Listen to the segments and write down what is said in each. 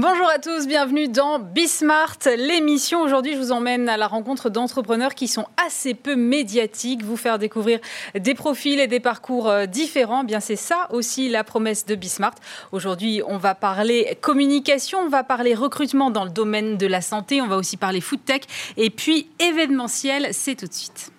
Bonjour à tous, bienvenue dans Bismart, l'émission. Aujourd'hui, je vous emmène à la rencontre d'entrepreneurs qui sont assez peu médiatiques, vous faire découvrir des profils et des parcours euh, différents. Bien, c'est ça aussi la promesse de Bismart. Aujourd'hui, on va parler communication, on va parler recrutement dans le domaine de la santé, on va aussi parler food tech et puis événementiel. C'est tout de suite.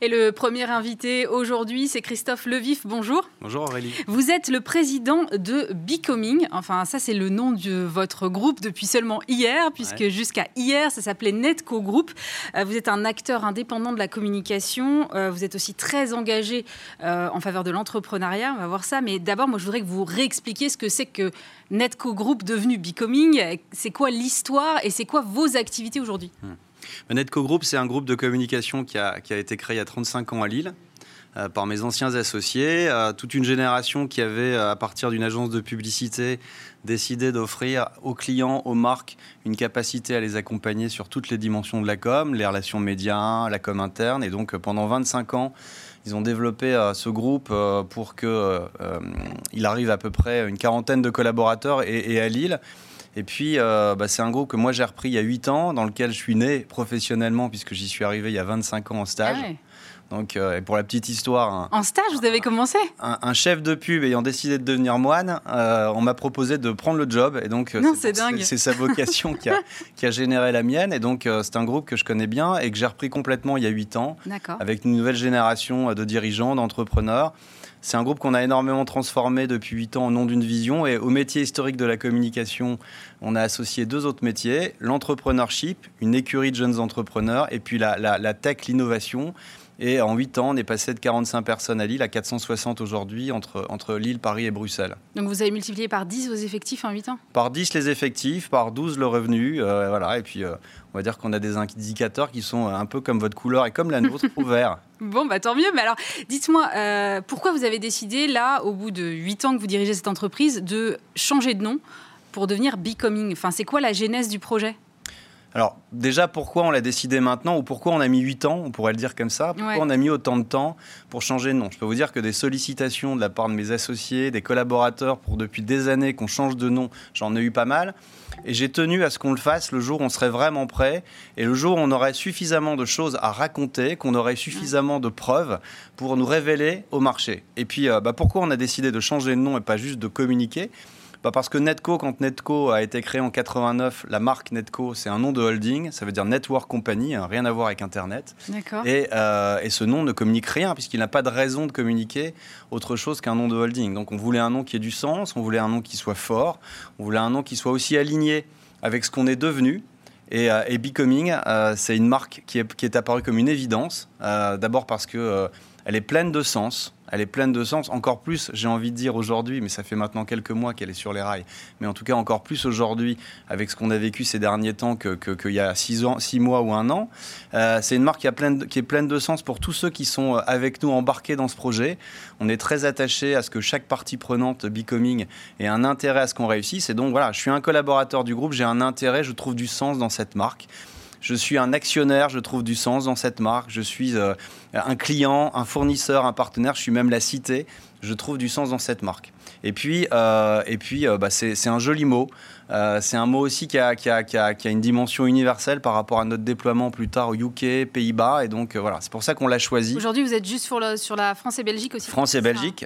Et le premier invité aujourd'hui, c'est Christophe Levif. Bonjour. Bonjour Aurélie. Vous êtes le président de Becoming. Enfin, ça, c'est le nom de votre groupe depuis seulement hier, puisque jusqu'à hier, ça s'appelait Netco Group. Euh, vous êtes un acteur indépendant de la communication. Euh, vous êtes aussi très engagé euh, en faveur de l'entrepreneuriat. On va voir ça. Mais d'abord, moi, je voudrais que vous réexpliquiez ce que c'est que Netco Group devenu Becoming. C'est quoi l'histoire et c'est quoi vos activités aujourd'hui? Hmm. Netco Group, c'est un groupe de communication qui a, été créé il y a 35 ans à Lille euh, par mes anciens associés, euh, toute une génération qui avait, euh, à partir d'une agence de publicité, décidé d'offrir aux clients, aux marques, une capacité à les accompagner sur toutes les dimensions de la com, les relations médias, la com interne. Et donc, pendant 25 ans, ils ont développé ce groupe pour qu'il arrive à peu près une quarantaine de collaborateurs et à Lille. Et puis, euh, bah, c'est un groupe que moi j'ai repris il y a 8 ans, dans lequel je suis né professionnellement, puisque j'y suis arrivé il y a 25 ans en stage. Ah Donc, euh, et pour la petite histoire. en stage, vous avez commencé un, chef de pub ayant décidé de devenir moine, euh, on m'a proposé de prendre le job. Et donc, c'est sa vocation qui, a, qui, a, généré la mienne. Et donc, c'est un groupe que je connais bien et que j'ai repris complètement il y a 8 ans. Avec une nouvelle génération de dirigeants, d'entrepreneurs. C'est un groupe qu'on a énormément transformé depuis 8 ans au nom d'une vision. Et au métier historique de la communication, on a associé deux autres métiers, l'entrepreneurship, une écurie de jeunes entrepreneurs, et puis la, la tech, l'innovation. Et en 8 ans, on est passé de 45 personnes à Lille à 460 aujourd'hui entre, entre Lille, Paris et Bruxelles. Donc vous avez multiplié par 10 vos effectifs en 8 ans? Par 10 les effectifs, par 12 le revenu. Euh, voilà. Et puis euh, on va dire qu'on a des indicateurs qui sont un peu comme votre couleur et comme la nôtre, au vert. Bon, bah tant mieux. Mais alors, dites-moi, euh, pourquoi vous avez décidé, là, au bout de 8 ans que vous dirigez cette entreprise, de changer de nom pour devenir Becoming? Enfin, c'est quoi la genèse du projet? Alors déjà, pourquoi on l'a décidé maintenant ou pourquoi on a mis 8 ans, on pourrait le dire comme ça, pourquoi on a mis autant de temps pour changer de nom? Je peux vous dire que des sollicitations de la part de mes associés, des collaborateurs pour depuis des années qu'on change de nom, j'en ai eu pas mal. Et j'ai tenu à ce qu'on le fasse le jour où on serait vraiment prêt et le jour où on aurait suffisamment de choses à raconter, qu'on aurait suffisamment de preuves pour nous révéler au marché. Et puis, euh, bah, pourquoi on a décidé de changer de nom et pas juste de communiquer? Bah, parce que Netco, quand Netco a été créé en 89, la marque Netco, c'est un nom de holding, ça veut dire Network Company, hein, rien à voir avec Internet. Et, euh, et, ce nom ne communique rien, puisqu'il n'a pas de raison de communiquer autre chose qu'un nom de holding. Donc on voulait un nom qui ait du sens, on voulait un nom qui soit fort, on voulait un nom qui soit aussi aligné avec ce qu'on est devenu. Et, euh, et Becoming, euh, c'est une marque qui est, qui est, apparue comme une évidence. D'abord parce que elle est pleine de sens elle est pleine de sens. Encore plus, j'ai envie de dire aujourd'hui, mais ça fait maintenant quelques mois qu'elle est sur les rails, mais en tout cas encore plus aujourd'hui avec ce qu'on a vécu ces derniers temps qu'il que, y a six, mois ou un an. Euh, c'est une marque qui est pleine de sens pour tous ceux qui sont euh, avec nous embarqués dans ce projet. On est très attaché à ce que chaque partie prenante Becoming ait un intérêt à ce qu'on réussisse. Et donc voilà, je suis un collaborateur du groupe, j'ai un intérêt, je trouve du sens dans cette marque. Je suis un actionnaire, je trouve du sens dans cette marque. Je suis euh, un client, un fournisseur, un partenaire. Je suis même la cité. Je trouve du sens dans cette marque. Et puis, euh, et puis euh, bah, c'est un joli mot. Euh, c'est un mot aussi qui a, qui, a, qui, a, qui a, une dimension universelle par rapport à notre déploiement plus tard au UK, Pays-Bas. Et donc voilà, c'est pour ça qu'on l'a choisi. Aujourd'hui, vous êtes juste sur, le, sur la France et Belgique aussi. France et Belgique,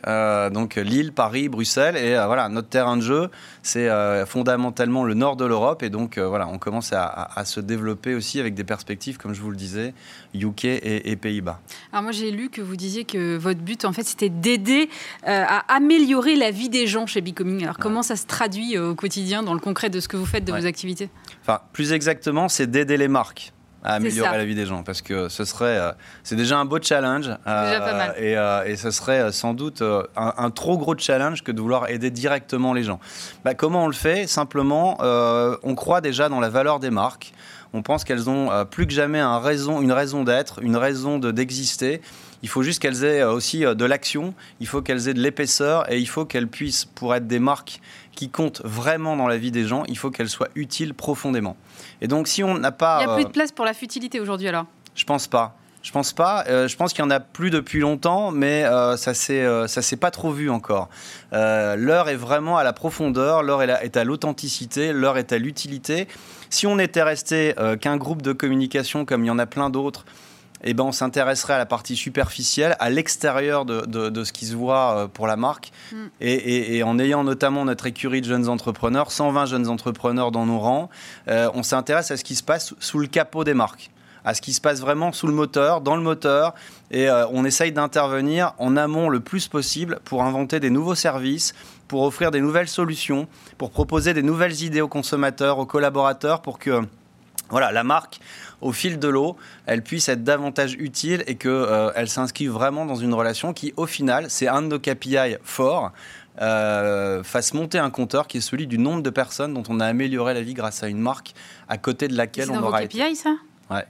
donc Lille, Paris, Bruxelles. Et voilà, notre terrain de jeu, c'est fondamentalement le nord de l'Europe. Et donc voilà, on commence à, à, se développer aussi avec des perspectives, comme je vous le disais, UK et, et Pays-Bas. Alors moi, j'ai lu que vous disiez que votre but, en fait, c'était d'aider à améliorer la vie des gens chez Becoming. Alors comment ça se traduit au quotidien dans le concret de ce que vous faites de vos activités? Enfin, plus exactement, c'est d'aider les marques à améliorer la vie des gens parce que ce serait euh, c'est déjà un beau challenge euh, Et, euh, et, ce serait sans doute un, trop gros challenge que de vouloir aider directement les gens. Bah, comment on le fait? Simplement, on croit déjà dans la valeur des marques. On pense qu'elles ont plus que jamais un raison, une raison d'être, une raison d'exister. Il faut juste qu'elles aient aussi de l'action, il faut qu'elles aient de l'épaisseur et il faut qu'elles puissent, pour être des marques qui compte vraiment dans la vie des gens, il faut qu'elle soit utile profondément. Et donc, si on n'a pas. Il n'y a plus de place pour la futilité aujourd'hui alors? Je pense pas. Je pense pas. Euh, je pense qu'il y en a plus depuis longtemps, mais euh, ça s'est euh, ça s'est pas trop vu encore. l'heure est vraiment à la profondeur, l'heure est à l'authenticité, l'heure est à l'utilité. Si on était resté qu'un groupe de communication comme il y en a plein d'autres, eh ben, on s'intéresserait à la partie superficielle, à l'extérieur de, de, ce qui se voit pour la marque. Mm. Et, et, en ayant notamment notre écurie de jeunes entrepreneurs, 120 jeunes entrepreneurs dans nos rangs, on s'intéresse à ce qui se passe sous le capot des marques à ce qui se passe vraiment sous le moteur, dans le moteur, et euh, on essaye d'intervenir en amont le plus possible pour inventer des nouveaux services, pour offrir des nouvelles solutions, pour proposer des nouvelles idées aux consommateurs, aux collaborateurs, pour que voilà, la marque, au fil de l'eau, elle puisse être davantage utile et qu'elle euh, s'inscrive vraiment dans une relation qui, au final, c'est un de nos KPI forts. Euh, fasse monter un compteur qui est celui du nombre de personnes dont on a amélioré la vie grâce à une marque à côté de laquelle on aura KPI, ça?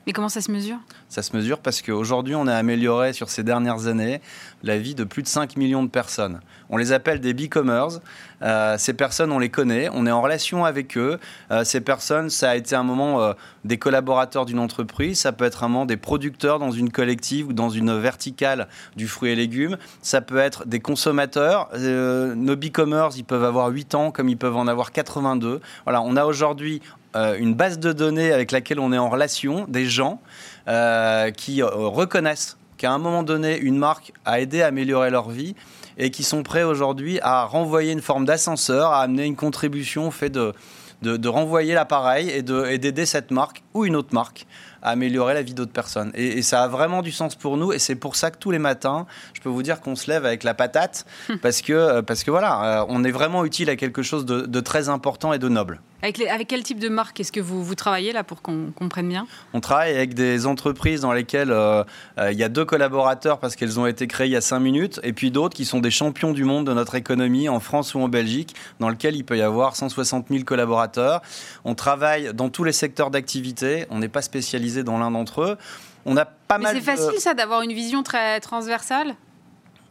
Mais comment ça se mesure? Ça se mesure parce qu'aujourd'hui, on a amélioré sur ces dernières années la vie de plus de 5 millions de personnes. On les appelle des b-commerce. Euh, ces personnes, on les connaît, on est en relation avec eux. Euh, ces personnes, ça a été un moment euh, des collaborateurs d'une entreprise, ça peut être un moment des producteurs dans une collective ou dans une verticale du fruit et légumes, ça peut être des consommateurs. nos b-commerce, ils peuvent avoir 8 ans comme ils peuvent en avoir 82. Voilà, on a aujourd'hui euh, une base de données avec laquelle on est en relation, des gens euh, qui euh, reconnaissent qu'à un moment donné, une marque a aidé à améliorer leur vie et qui sont prêts aujourd'hui à renvoyer une forme d'ascenseur, à amener une contribution fait de, de, renvoyer l'appareil et d'aider cette marque ou une autre marque à améliorer la vie d'autres personnes. Et, ça a vraiment du sens pour nous et c'est pour ça que tous les matins, je peux vous dire qu'on se lève avec la patate parce que, parce que voilà, on est vraiment utile à quelque chose de, très important et de noble. Avec, avec, quel type de marque est-ce que vous, vous travaillez là pour qu'on comprenne bien? On travaille avec des entreprises dans lesquelles euh, il y a deux collaborateurs parce qu'elles ont été créées il y a cinq minutes et puis d'autres qui sont des champions du monde de notre économie en France ou en Belgique dans lesquelles il peut y avoir 160 000 collaborateurs. On travaille dans tous les secteurs d'activité, on n'est pas spécialisé dans l'un d'entre eux. On a pas Mais C'est facile ça d'avoir une vision très transversale?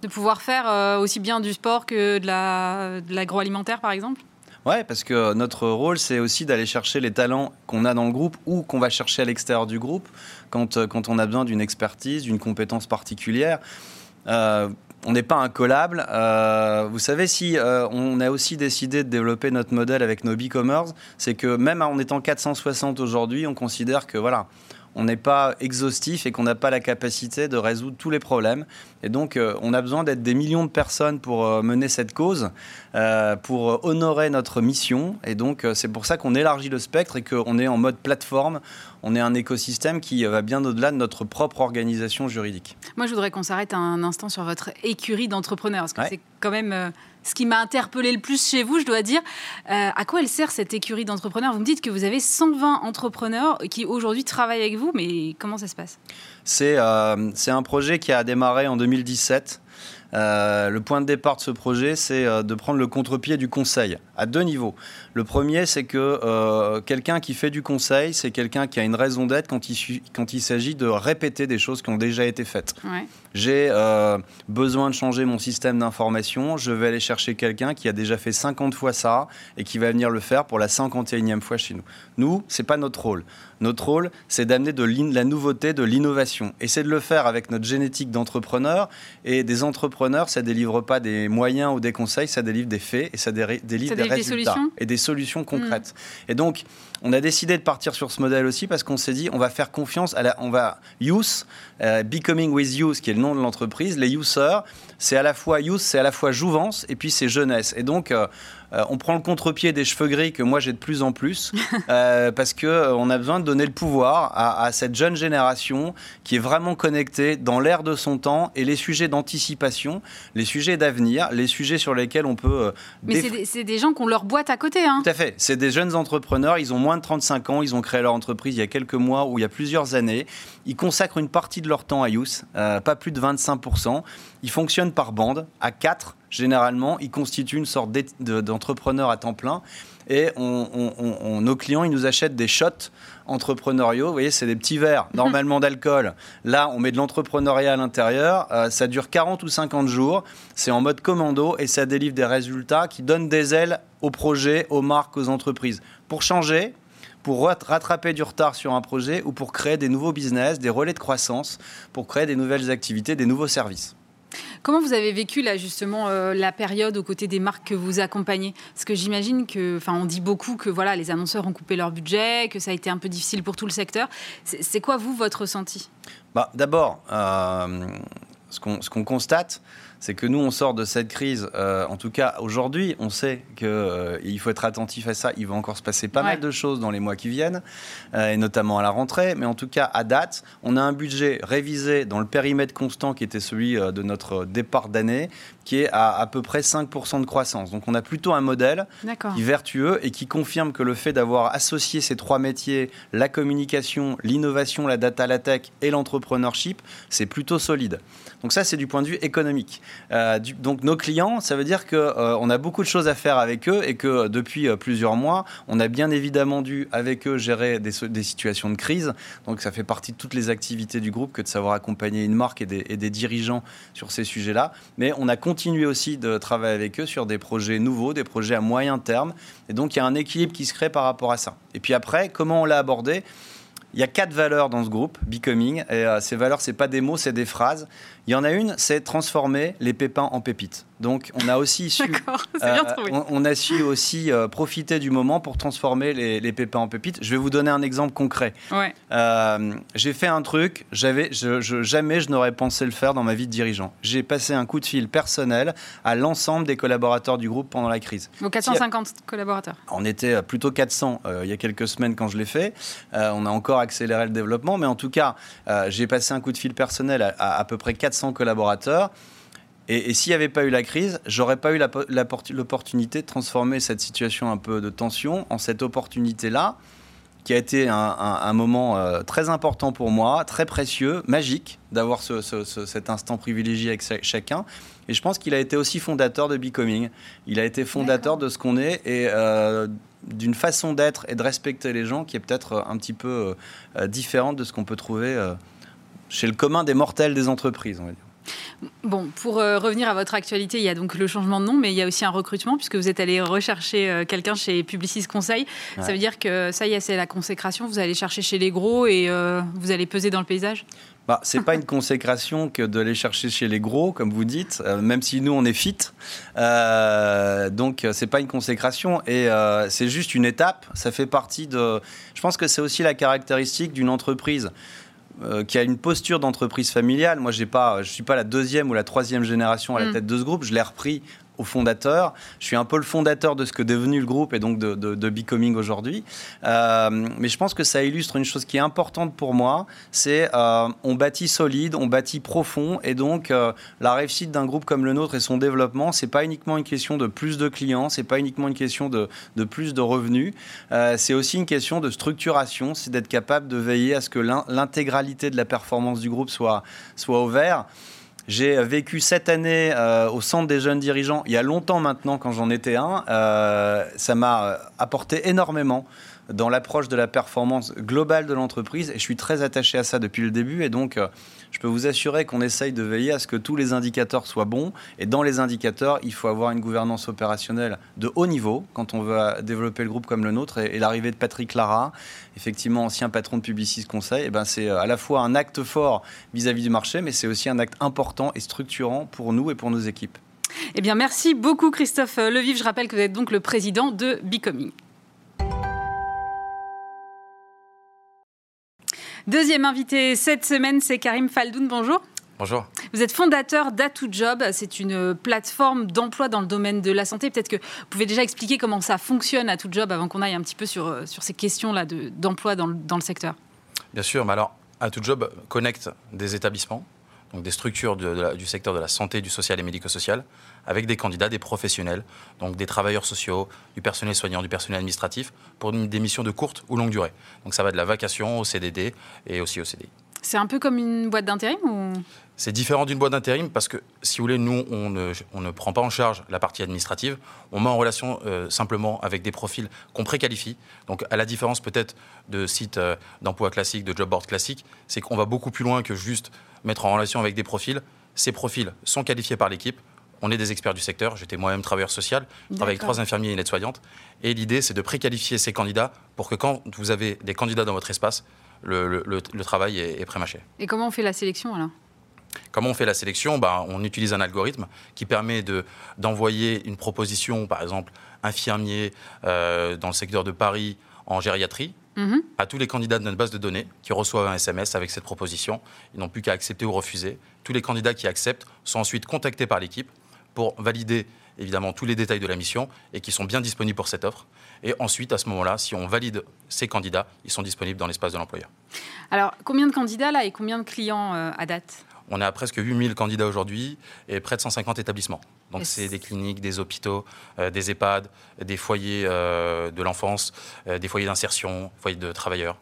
De pouvoir faire euh, aussi bien du sport que de l'agroalimentaire par exemple? Ouais, parce que notre rôle, c'est aussi d'aller chercher les talents qu'on a dans le groupe ou qu'on va chercher à l'extérieur du groupe quand, euh, quand on a besoin d'une expertise, d'une compétence particulière. Euh, on n'est pas incollable. Euh, vous savez, si on a aussi décidé de développer notre modèle avec nos e-commerce, c'est que même en étant 460 aujourd'hui, on considère que voilà, on n'est pas exhaustif et qu'on n'a pas la capacité de résoudre tous les problèmes. Et donc, euh, on a besoin d'être des millions de personnes pour euh, mener cette cause, euh, pour honorer notre mission. Et donc, c'est pour ça qu'on élargit le spectre et qu'on est en mode plateforme. On est un écosystème qui va bien au-delà de notre propre organisation juridique. Moi, je voudrais qu'on s'arrête un instant sur votre écurie d'entrepreneurs, parce que c'est quand même ce qui m'a interpellé le plus chez vous, je dois dire. Euh, à quoi elle sert cette écurie d'entrepreneurs? Vous me dites que vous avez 120 entrepreneurs qui aujourd'hui travaillent avec vous, mais comment ça se passe? Euh, C'est un projet qui a démarré en 2017 euh, le point de départ de ce projet, c'est de prendre le contre-pied du conseil à deux niveaux. Le premier, c'est que euh, quelqu'un qui fait du conseil, c'est quelqu'un qui a une raison d'être quand il, quand il s'agit de répéter des choses qui ont déjà été faites. J'ai besoin de changer mon système d'information, je vais aller chercher quelqu'un qui a déjà fait 50 fois ça et qui va venir le faire pour la 51e fois chez nous. Nous, c'est pas notre rôle. Notre rôle, c'est d'amener de la nouveauté, de l'innovation. Et c'est de le faire avec notre génétique d'entrepreneur. Et des entrepreneurs, ça délivre pas des moyens ou des conseils, ça délivre des faits et ça délivre, des, résultats et des solutions concrètes. Mm. Et donc, on a décidé de partir sur ce modèle aussi parce qu'on s'est dit, on va faire confiance à la, on va use, euh, becoming with ce qui est le nom de l'entreprise, les users, c'est à la fois use, c'est à la fois jouvence et puis c'est jeunesse. Et donc, euh, euh, on prend le contre-pied des cheveux gris que moi j'ai de plus en plus euh, parce que on a besoin de donner le pouvoir à, cette jeune génération qui est vraiment connectée dans l'air de son temps et les sujets d'anticipation, les sujets d'avenir, les sujets sur lesquels on peut. Mais c'est des, gens qui ont leur boîte à côté. Hein. Tout à fait. C'est des jeunes entrepreneurs. Ils ont moins de 35 ans. Ils ont créé leur entreprise il y a quelques mois ou il y a plusieurs années. Ils consacrent une partie de leur temps à Youth, pas plus de 25% Ils fonctionnent par bande à 4 généralement, ils constituent une sorte d'entrepreneur à temps plein. Et nos clients, ils nous achètent des shots entrepreneuriaux. Vous voyez, c'est des petits verres, normalement d'alcool. Là, on met de l'entrepreneuriat à l'intérieur. Euh, ça dure 40 ou 50 jours. C'est en mode commando et ça délivre des résultats qui donnent des ailes aux projets, aux marques, aux entreprises. Pour changer, pour rattraper du retard sur un projet ou pour créer des nouveaux business, des relais de croissance, pour créer des nouvelles activités, des nouveaux services. Comment vous avez vécu là justement euh, la période aux côtés des marques que vous accompagnez? Parce que j'imagine que, enfin, on dit beaucoup que voilà, les annonceurs ont coupé leur budget, que ça a été un peu difficile pour tout le secteur. C'est quoi vous votre ressenti? Bah, D'abord, euh, ce qu'on constate, c'est que nous, on sort de cette crise. Euh, en tout cas, aujourd'hui, on sait qu'il euh, faut être attentif à ça. Il va encore se passer pas mal de choses dans les mois qui viennent, euh, et notamment à la rentrée. Mais en tout cas, à date, on a un budget révisé dans le périmètre constant qui était celui de notre départ d'année, qui est à à peu près 5% de croissance. Donc, on a plutôt un modèle qui est vertueux et qui confirme que le fait d'avoir associé ces trois métiers, la communication, l'innovation, la data, la tech et l'entrepreneurship, c'est plutôt solide. Donc ça, c'est du point de vue économique. Euh, donc nos clients, ça veut dire qu'on euh, on a beaucoup de choses à faire avec eux et que euh, depuis plusieurs mois, on a bien évidemment dû avec eux gérer des, situations de crise. Donc ça fait partie de toutes les activités du groupe que de savoir accompagner une marque et des, et des dirigeants sur ces sujets-là. Mais on a continué aussi de travailler avec eux sur des projets nouveaux, des projets à moyen terme. Et donc il y a un équilibre qui se crée par rapport à ça. Et puis après, comment on l'a abordé? Il y a quatre valeurs dans ce groupe, Becoming, et ces valeurs, c'est pas des mots, c'est des phrases. Il y en a une, c'est transformer les pépins en pépites. Donc, on a aussi su, euh, on, a su aussi euh, profiter du moment pour transformer les, pépins en pépites. Je vais vous donner un exemple concret. Euh, j'ai fait un truc, j'avais, je, jamais je n'aurais pensé le faire dans ma vie de dirigeant. J'ai passé un coup de fil personnel à l'ensemble des collaborateurs du groupe pendant la crise. Vos 450 collaborateurs. On était plutôt 400 il y a quelques semaines quand je l'ai fait. on a encore accéléré le développement, mais en tout cas, j'ai passé un coup de fil personnel à à, peu près 400 collaborateurs. Et, s'il n'y avait pas eu la crise, j'aurais pas eu l'opportunité de transformer cette situation un peu de tension en cette opportunité-là, qui a été un, moment euh, très important pour moi, très précieux, magique, d'avoir cet instant privilégié avec chacun. Et je pense qu'il a été aussi fondateur de Becoming. Il a été fondateur de ce qu'on est et euh, d'une façon d'être et de respecter les gens qui est peut-être un petit peu euh, différente de ce qu'on peut trouver chez le commun des mortels des entreprises, on va dire. Bon, pour euh, revenir à votre actualité, il y a donc le changement de nom, mais il y a aussi un recrutement, puisque vous êtes allé rechercher euh, quelqu'un chez Publicis Conseil. Ça veut dire que ça y est, c'est la consécration, vous allez chercher chez les gros et euh, vous allez peser dans le paysage? Bah, c'est pas une consécration que de les chercher chez les gros, comme vous dites, même si nous on est fit. Euh, donc c'est pas une consécration et c'est juste une étape. Ça fait partie de. Je pense que c'est aussi la caractéristique d'une entreprise. Euh, qui a une posture d'entreprise familiale. Moi, j'ai pas, je suis pas la deuxième ou la troisième génération à la mm. tête de ce groupe. Je l'ai repris fondateur. Je suis un peu le fondateur de ce que devenu le groupe et donc de, de, Becoming aujourd'hui. Euh, mais je pense que ça illustre une chose qui est importante pour moi, c'est euh, on bâtit solide, on bâtit profond et donc euh, la réussite d'un groupe comme le nôtre et son développement, c'est pas uniquement une question de plus de clients, c'est pas uniquement une question de, de plus de revenus, c'est aussi une question de structuration, c'est d'être capable de veiller à ce que l'intégralité de la performance du groupe soit, soit au vert. J'ai vécu cette année euh, au centre des jeunes dirigeants, il y a longtemps maintenant quand j'en étais un. Euh, ça m'a euh, apporté énormément dans l'approche de la performance globale de l'entreprise et je suis très attaché à ça depuis le début et donc je peux vous assurer qu'on essaye de veiller à ce que tous les indicateurs soient bons et dans les indicateurs il faut avoir une gouvernance opérationnelle de haut niveau quand on veut développer le groupe comme le nôtre et, l'arrivée de Patrick Lara effectivement ancien patron de Publicis Conseil eh ben c'est à la fois un acte fort vis-à-vis -vis du marché mais c'est aussi un acte important et structurant pour nous et pour nos équipes. Eh bien, merci beaucoup Christophe Levive. Je rappelle que vous êtes donc le président de Becoming. Deuxième invité cette semaine, c'est Karim Faldoun. Bonjour. Bonjour. Vous êtes fondateur d'Atout Job. C'est une plateforme d'emploi dans le domaine de la santé. Peut-être que vous pouvez déjà expliquer comment ça fonctionne Atout Job avant qu'on aille un petit peu sur, euh, sur ces questions-là d'emploi dans, le, dans le secteur. Bien sûr. Mais alors, Atout Job connecte des établissements, donc des structures du secteur de la santé, du social et médico-social, avec des candidats, des professionnels, donc des travailleurs sociaux, du personnel soignant, du personnel administratif, pour des missions de courte ou longue durée. Donc ça va de la vacation au CDD et aussi au CDI. C'est un peu comme une boîte d'intérim ou? C'est différent d'une boîte d'intérim parce que, si vous voulez, nous, on ne, on ne, prend pas en charge la partie administrative. On met en relation euh, simplement avec des profils qu'on préqualifie. Donc, à la différence peut-être de sites euh, d'emploi classiques, de job board classiques, c'est qu'on va beaucoup plus loin que juste mettre en relation avec des profils. Ces profils sont qualifiés par l'équipe on est des experts du secteur. J'étais moi-même travailleur social. Je travaille avec trois infirmiers et une aide-soignante. Et l'idée, c'est de préqualifier ces candidats pour que quand vous avez des candidats dans votre espace, le, travail est, est prémâché. Et comment on fait la sélection alors Comment on fait la sélection? Bah, On utilise un algorithme qui permet d'envoyer une proposition, par exemple, infirmier euh, dans le secteur de Paris en gériatrie, mhm. à tous les candidats de notre base de données qui reçoivent un SMS avec cette proposition. Ils n'ont plus qu'à accepter ou refuser. Tous les candidats qui acceptent sont ensuite contactés par l'équipe pour valider évidemment tous les détails de la mission et qui sont bien disponibles pour cette offre. Et ensuite, à ce moment-là, si on valide ces candidats, ils sont disponibles dans l'espace de l'employeur. Alors, combien de candidats là et combien de clients euh, à date? On à presque 8000 candidats aujourd'hui et près de 150 établissements. Donc c'est des cliniques, des hôpitaux, euh, des EHPAD, des foyers euh, de l'enfance, des foyers d'insertion, foyers de travailleurs.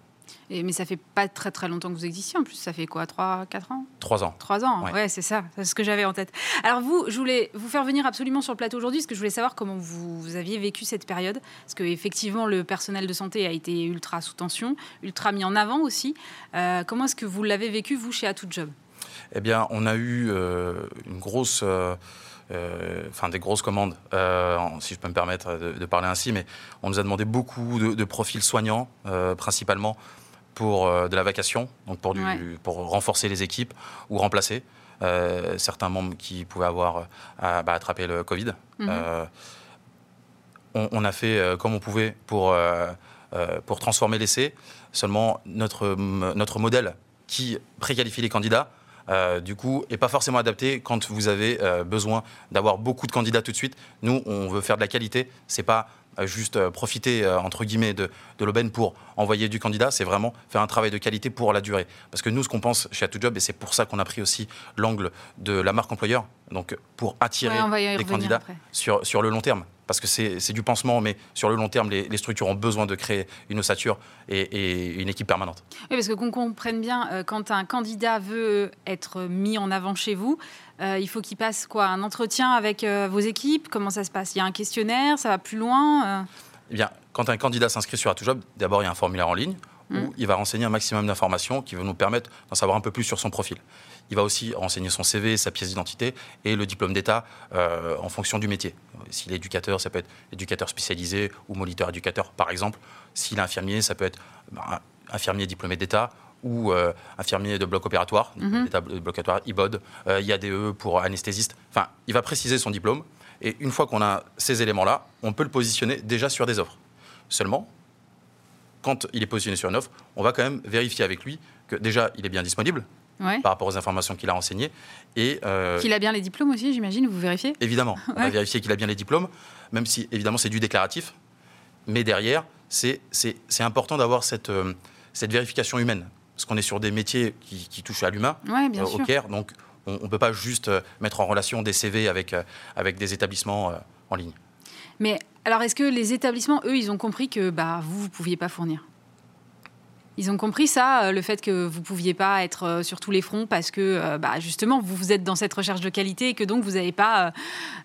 Et, mais ça fait pas très très longtemps que vous existiez en plus, ça fait quoi 3, 4 ans? 3 ans. 3 ans, ouais, c'est ça, c'est ce que j'avais en tête. Alors vous, je voulais vous faire venir absolument sur le plateau aujourd'hui, parce que je voulais savoir comment vous, aviez vécu cette période, parce qu'effectivement le personnel de santé a été ultra sous tension, ultra mis en avant aussi. Euh, comment est-ce que vous l'avez vécu, vous, chez Atout Job Eh bien, on a eu euh, une grosse... Euh, enfin des grosses commandes, si je peux me permettre de, parler ainsi, mais on nous a demandé beaucoup de, de profils soignants, principalement pour euh, de la vacation, donc pour, du, pour renforcer les équipes ou remplacer euh, certains membres qui pouvaient avoir euh, bah, attrapé le Covid. Mhm. On, a fait comme on pouvait pour, pour transformer l'essai. Seulement, notre, notre modèle qui préqualifie les candidats, du coup, n'est pas forcément adapté quand vous avez besoin d'avoir beaucoup de candidats tout de suite. Nous, on veut faire de la qualité. C'est pas juste euh, profiter, euh, entre guillemets, de, de l'aubaine pour envoyer du candidat, c'est vraiment faire un travail de qualité pour la durée. Parce que nous, ce qu'on pense chez Job, et c'est pour ça qu'on a pris aussi l'angle de la marque employeur, donc pour attirer les candidats sur, sur le long terme parce que c'est du pansement, mais sur le long terme, les, structures ont besoin de créer une ossature et, une équipe permanente. Oui, parce que qu'on comprenne bien, euh, quand un candidat veut être mis en avant chez vous, euh, il faut qu'il passe quoi Un entretien avec euh, vos équipes Comment ça se passe? Il y a un questionnaire? Ça va plus loin Eh bien, quand un candidat s'inscrit sur Job, d'abord il y a un formulaire en ligne où mm. il va renseigner un maximum d'informations qui vont nous permettre d'en savoir un peu plus sur son profil. Il va aussi renseigner son CV, sa pièce d'identité et le diplôme d'État euh, en fonction du métier. S'il est éducateur, ça peut être éducateur spécialisé ou moniteur éducateur, par exemple. S'il est infirmier, ça peut être bah, infirmier diplômé d'État ou euh, infirmier de bloc opératoire, mm de bloc opératoire, IBOD, euh, IADE pour anesthésiste. Enfin, il va préciser son diplôme. Et une fois qu'on a ces éléments-là, on peut le positionner déjà sur des offres. Seulement, quand il est positionné sur une offre, on va quand même vérifier avec lui que déjà, il est bien disponible, par rapport aux informations qu'il a renseignées. Et, euh, qu'il a bien les diplômes aussi, j'imagine, vous vérifiez? Évidemment, on va vérifier qu'il a bien les diplômes, même si évidemment c'est du déclaratif. Mais derrière, c'est important d'avoir cette, euh, cette vérification humaine. Parce qu'on est sur des métiers qui, qui touchent à l'humain, euh, au CARE, donc on ne peut pas juste mettre en relation des CV avec, avec des établissements en ligne. Mais alors, est-ce que les établissements, eux, ils ont compris que bah, vous, vous ne pouviez pas fournir? Ils ont compris ça, euh, le fait que vous ne pouviez pas être euh, sur tous les fronts parce que euh, bah, justement vous, êtes dans cette recherche de qualité et que donc vous n'avez pas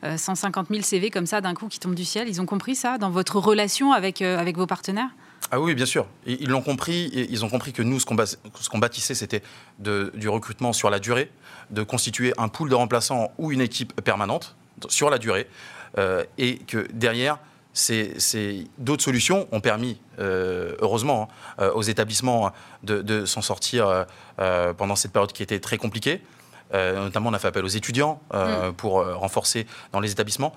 150 000 CV comme ça d'un coup qui tombent du ciel. Ils ont compris ça dans votre relation avec, avec vos partenaires? Ah oui, bien sûr. Ils l'ont compris. Ils ont compris que nous, ce qu'on bâtissait, c'était du recrutement sur la durée, de constituer un pool de remplaçants ou une équipe permanente sur la durée, et que derrière, d'autres solutions ont permis, euh, heureusement, hein, euh, aux établissements de, s'en sortir euh, pendant cette période qui était très compliquée. notamment, on a fait appel aux étudiants mm. pour renforcer dans les établissements.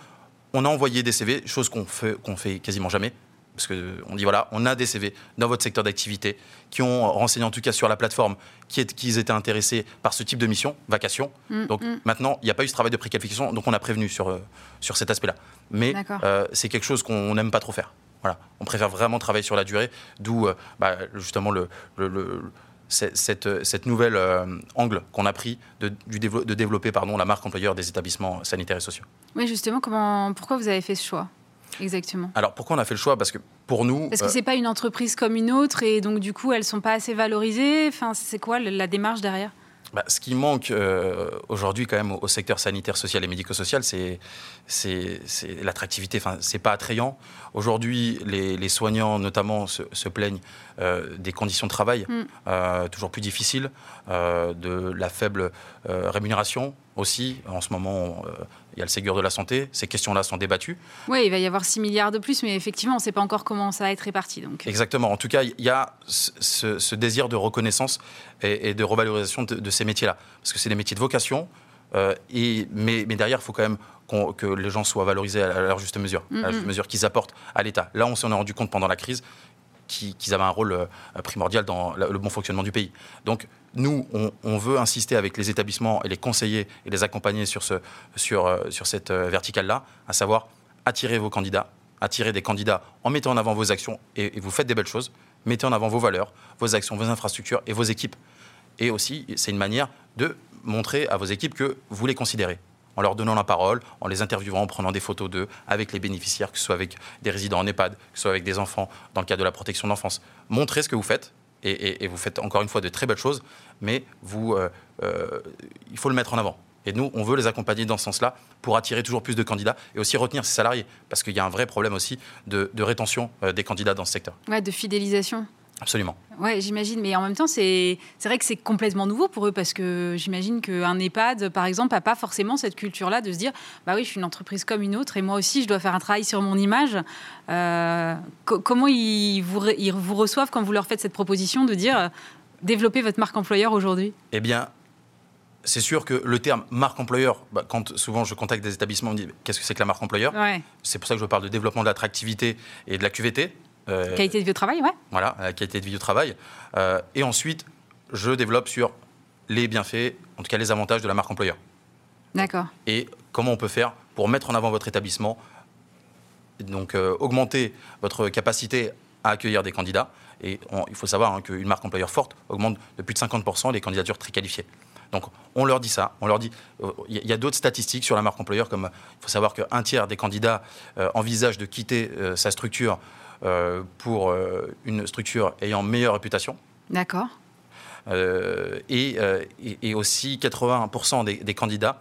On a envoyé des CV, chose qu'on fait, qu'on fait quasiment jamais parce qu'on dit voilà, on a des CV dans votre secteur d'activité qui ont renseigné en tout cas sur la plateforme qu'ils étaient intéressés par ce type de mission, vacation. Mm, donc mm. maintenant, il n'y a pas eu ce travail de préqualification, donc on a prévenu sur, euh, sur cet aspect-là. Mais euh, c'est quelque chose qu'on n'aime pas trop faire. Voilà. On préfère vraiment travailler sur la durée, d'où euh, bah, justement le, cette, cette, nouvelle angle qu'on a pris de, du de développer pardon, la marque employeur des établissements sanitaires et sociaux. Oui, justement, comment, pourquoi vous avez fait ce choix? Exactement. Alors pourquoi on a fait le choix? Parce que pour nous. Parce que c'est pas une entreprise comme une autre et donc du coup elles sont pas assez valorisées. Enfin, c'est quoi la démarche derrière? Bah, ce qui manque euh, aujourd'hui quand même au secteur sanitaire, social et médico-social, c'est, c'est, l'attractivité. Enfin, c'est pas attrayant. Aujourd'hui, les, soignants notamment se, plaignent euh, des conditions de travail mm. euh, toujours plus difficiles, de la faible rémunération aussi. En ce moment, il y a le Ségur de la santé, ces questions-là sont débattues. Oui, il va y avoir 6 milliards de plus, mais effectivement, on ne sait pas encore comment ça va être réparti. Donc. Exactement. En tout cas, il y a ce, désir de reconnaissance et, de revalorisation de, ces métiers-là. Parce que c'est des métiers de vocation, euh, et, mais, derrière, il faut quand même que les gens soient valorisés à, leur juste mesure, à la juste mesure qu'ils apportent à l'État. Là, on s'en est rendu compte pendant la crise qu'ils avaient un rôle euh, primordial dans le bon fonctionnement du pays. Donc, nous, on, veut insister avec les établissements et les conseiller et les accompagner sur, ce, sur, euh, sur cette euh, verticale-là, à savoir attirer vos candidats, attirer des candidats en mettant en avant vos actions et, vous faites des belles choses. Mettez en avant vos valeurs, vos actions, vos infrastructures et vos équipes. Et aussi, c'est une manière de montrer à vos équipes que vous les considérez en leur donnant la parole, en les interviewant, en prenant des photos d'eux avec les bénéficiaires, que ce soit avec des résidents en EHPAD, que ce soit avec des enfants dans le cadre de la protection d'enfance. Montrez ce que vous faites et, vous faites encore une fois de très belles choses, mais vous, euh, euh, il faut le mettre en avant. Et nous, on veut les accompagner dans ce sens-là pour attirer toujours plus de candidats et aussi retenir ces salariés, parce qu'il y a un vrai problème aussi de, rétention euh, des candidats dans ce secteur. Ouais, de fidélisation. Absolument. Ouais, j'imagine. Mais en même temps, c'est vrai que c'est complètement nouveau pour eux parce que j'imagine qu'un EHPAD, par exemple, n'a pas forcément cette culture-là de se dire bah oui, je suis une entreprise comme une autre et moi aussi, je dois faire un travail sur mon image. Euh, comment ils vous, ils vous reçoivent quand vous leur faites cette proposition de dire euh, développer votre marque employeur aujourd'hui? Eh bien, c'est sûr que le terme marque employeur, bah, quand souvent je contacte des établissements, on me dit qu'est-ce que c'est que la marque employeur? C'est pour ça que je parle de développement de l'attractivité et de la QVT. Euh, qualité de vie au travail, ouais. Voilà, la qualité de vie au travail. Euh, et ensuite, je développe sur les bienfaits, en tout cas les avantages de la marque employeur. D'accord. Et comment on peut faire pour mettre en avant votre établissement, donc euh, augmenter votre capacité à accueillir des candidats. Et il faut savoir hein, qu'une marque employeur forte augmente de plus de 50% les candidatures très qualifiées. Donc on leur dit ça, on leur dit, il y a d'autres statistiques sur la marque employeur, comme il faut savoir qu'un tiers des candidats envisagent de quitter sa structure pour euh, une structure ayant meilleure réputation. D'accord. Euh, et, et, aussi 81% des, des, candidats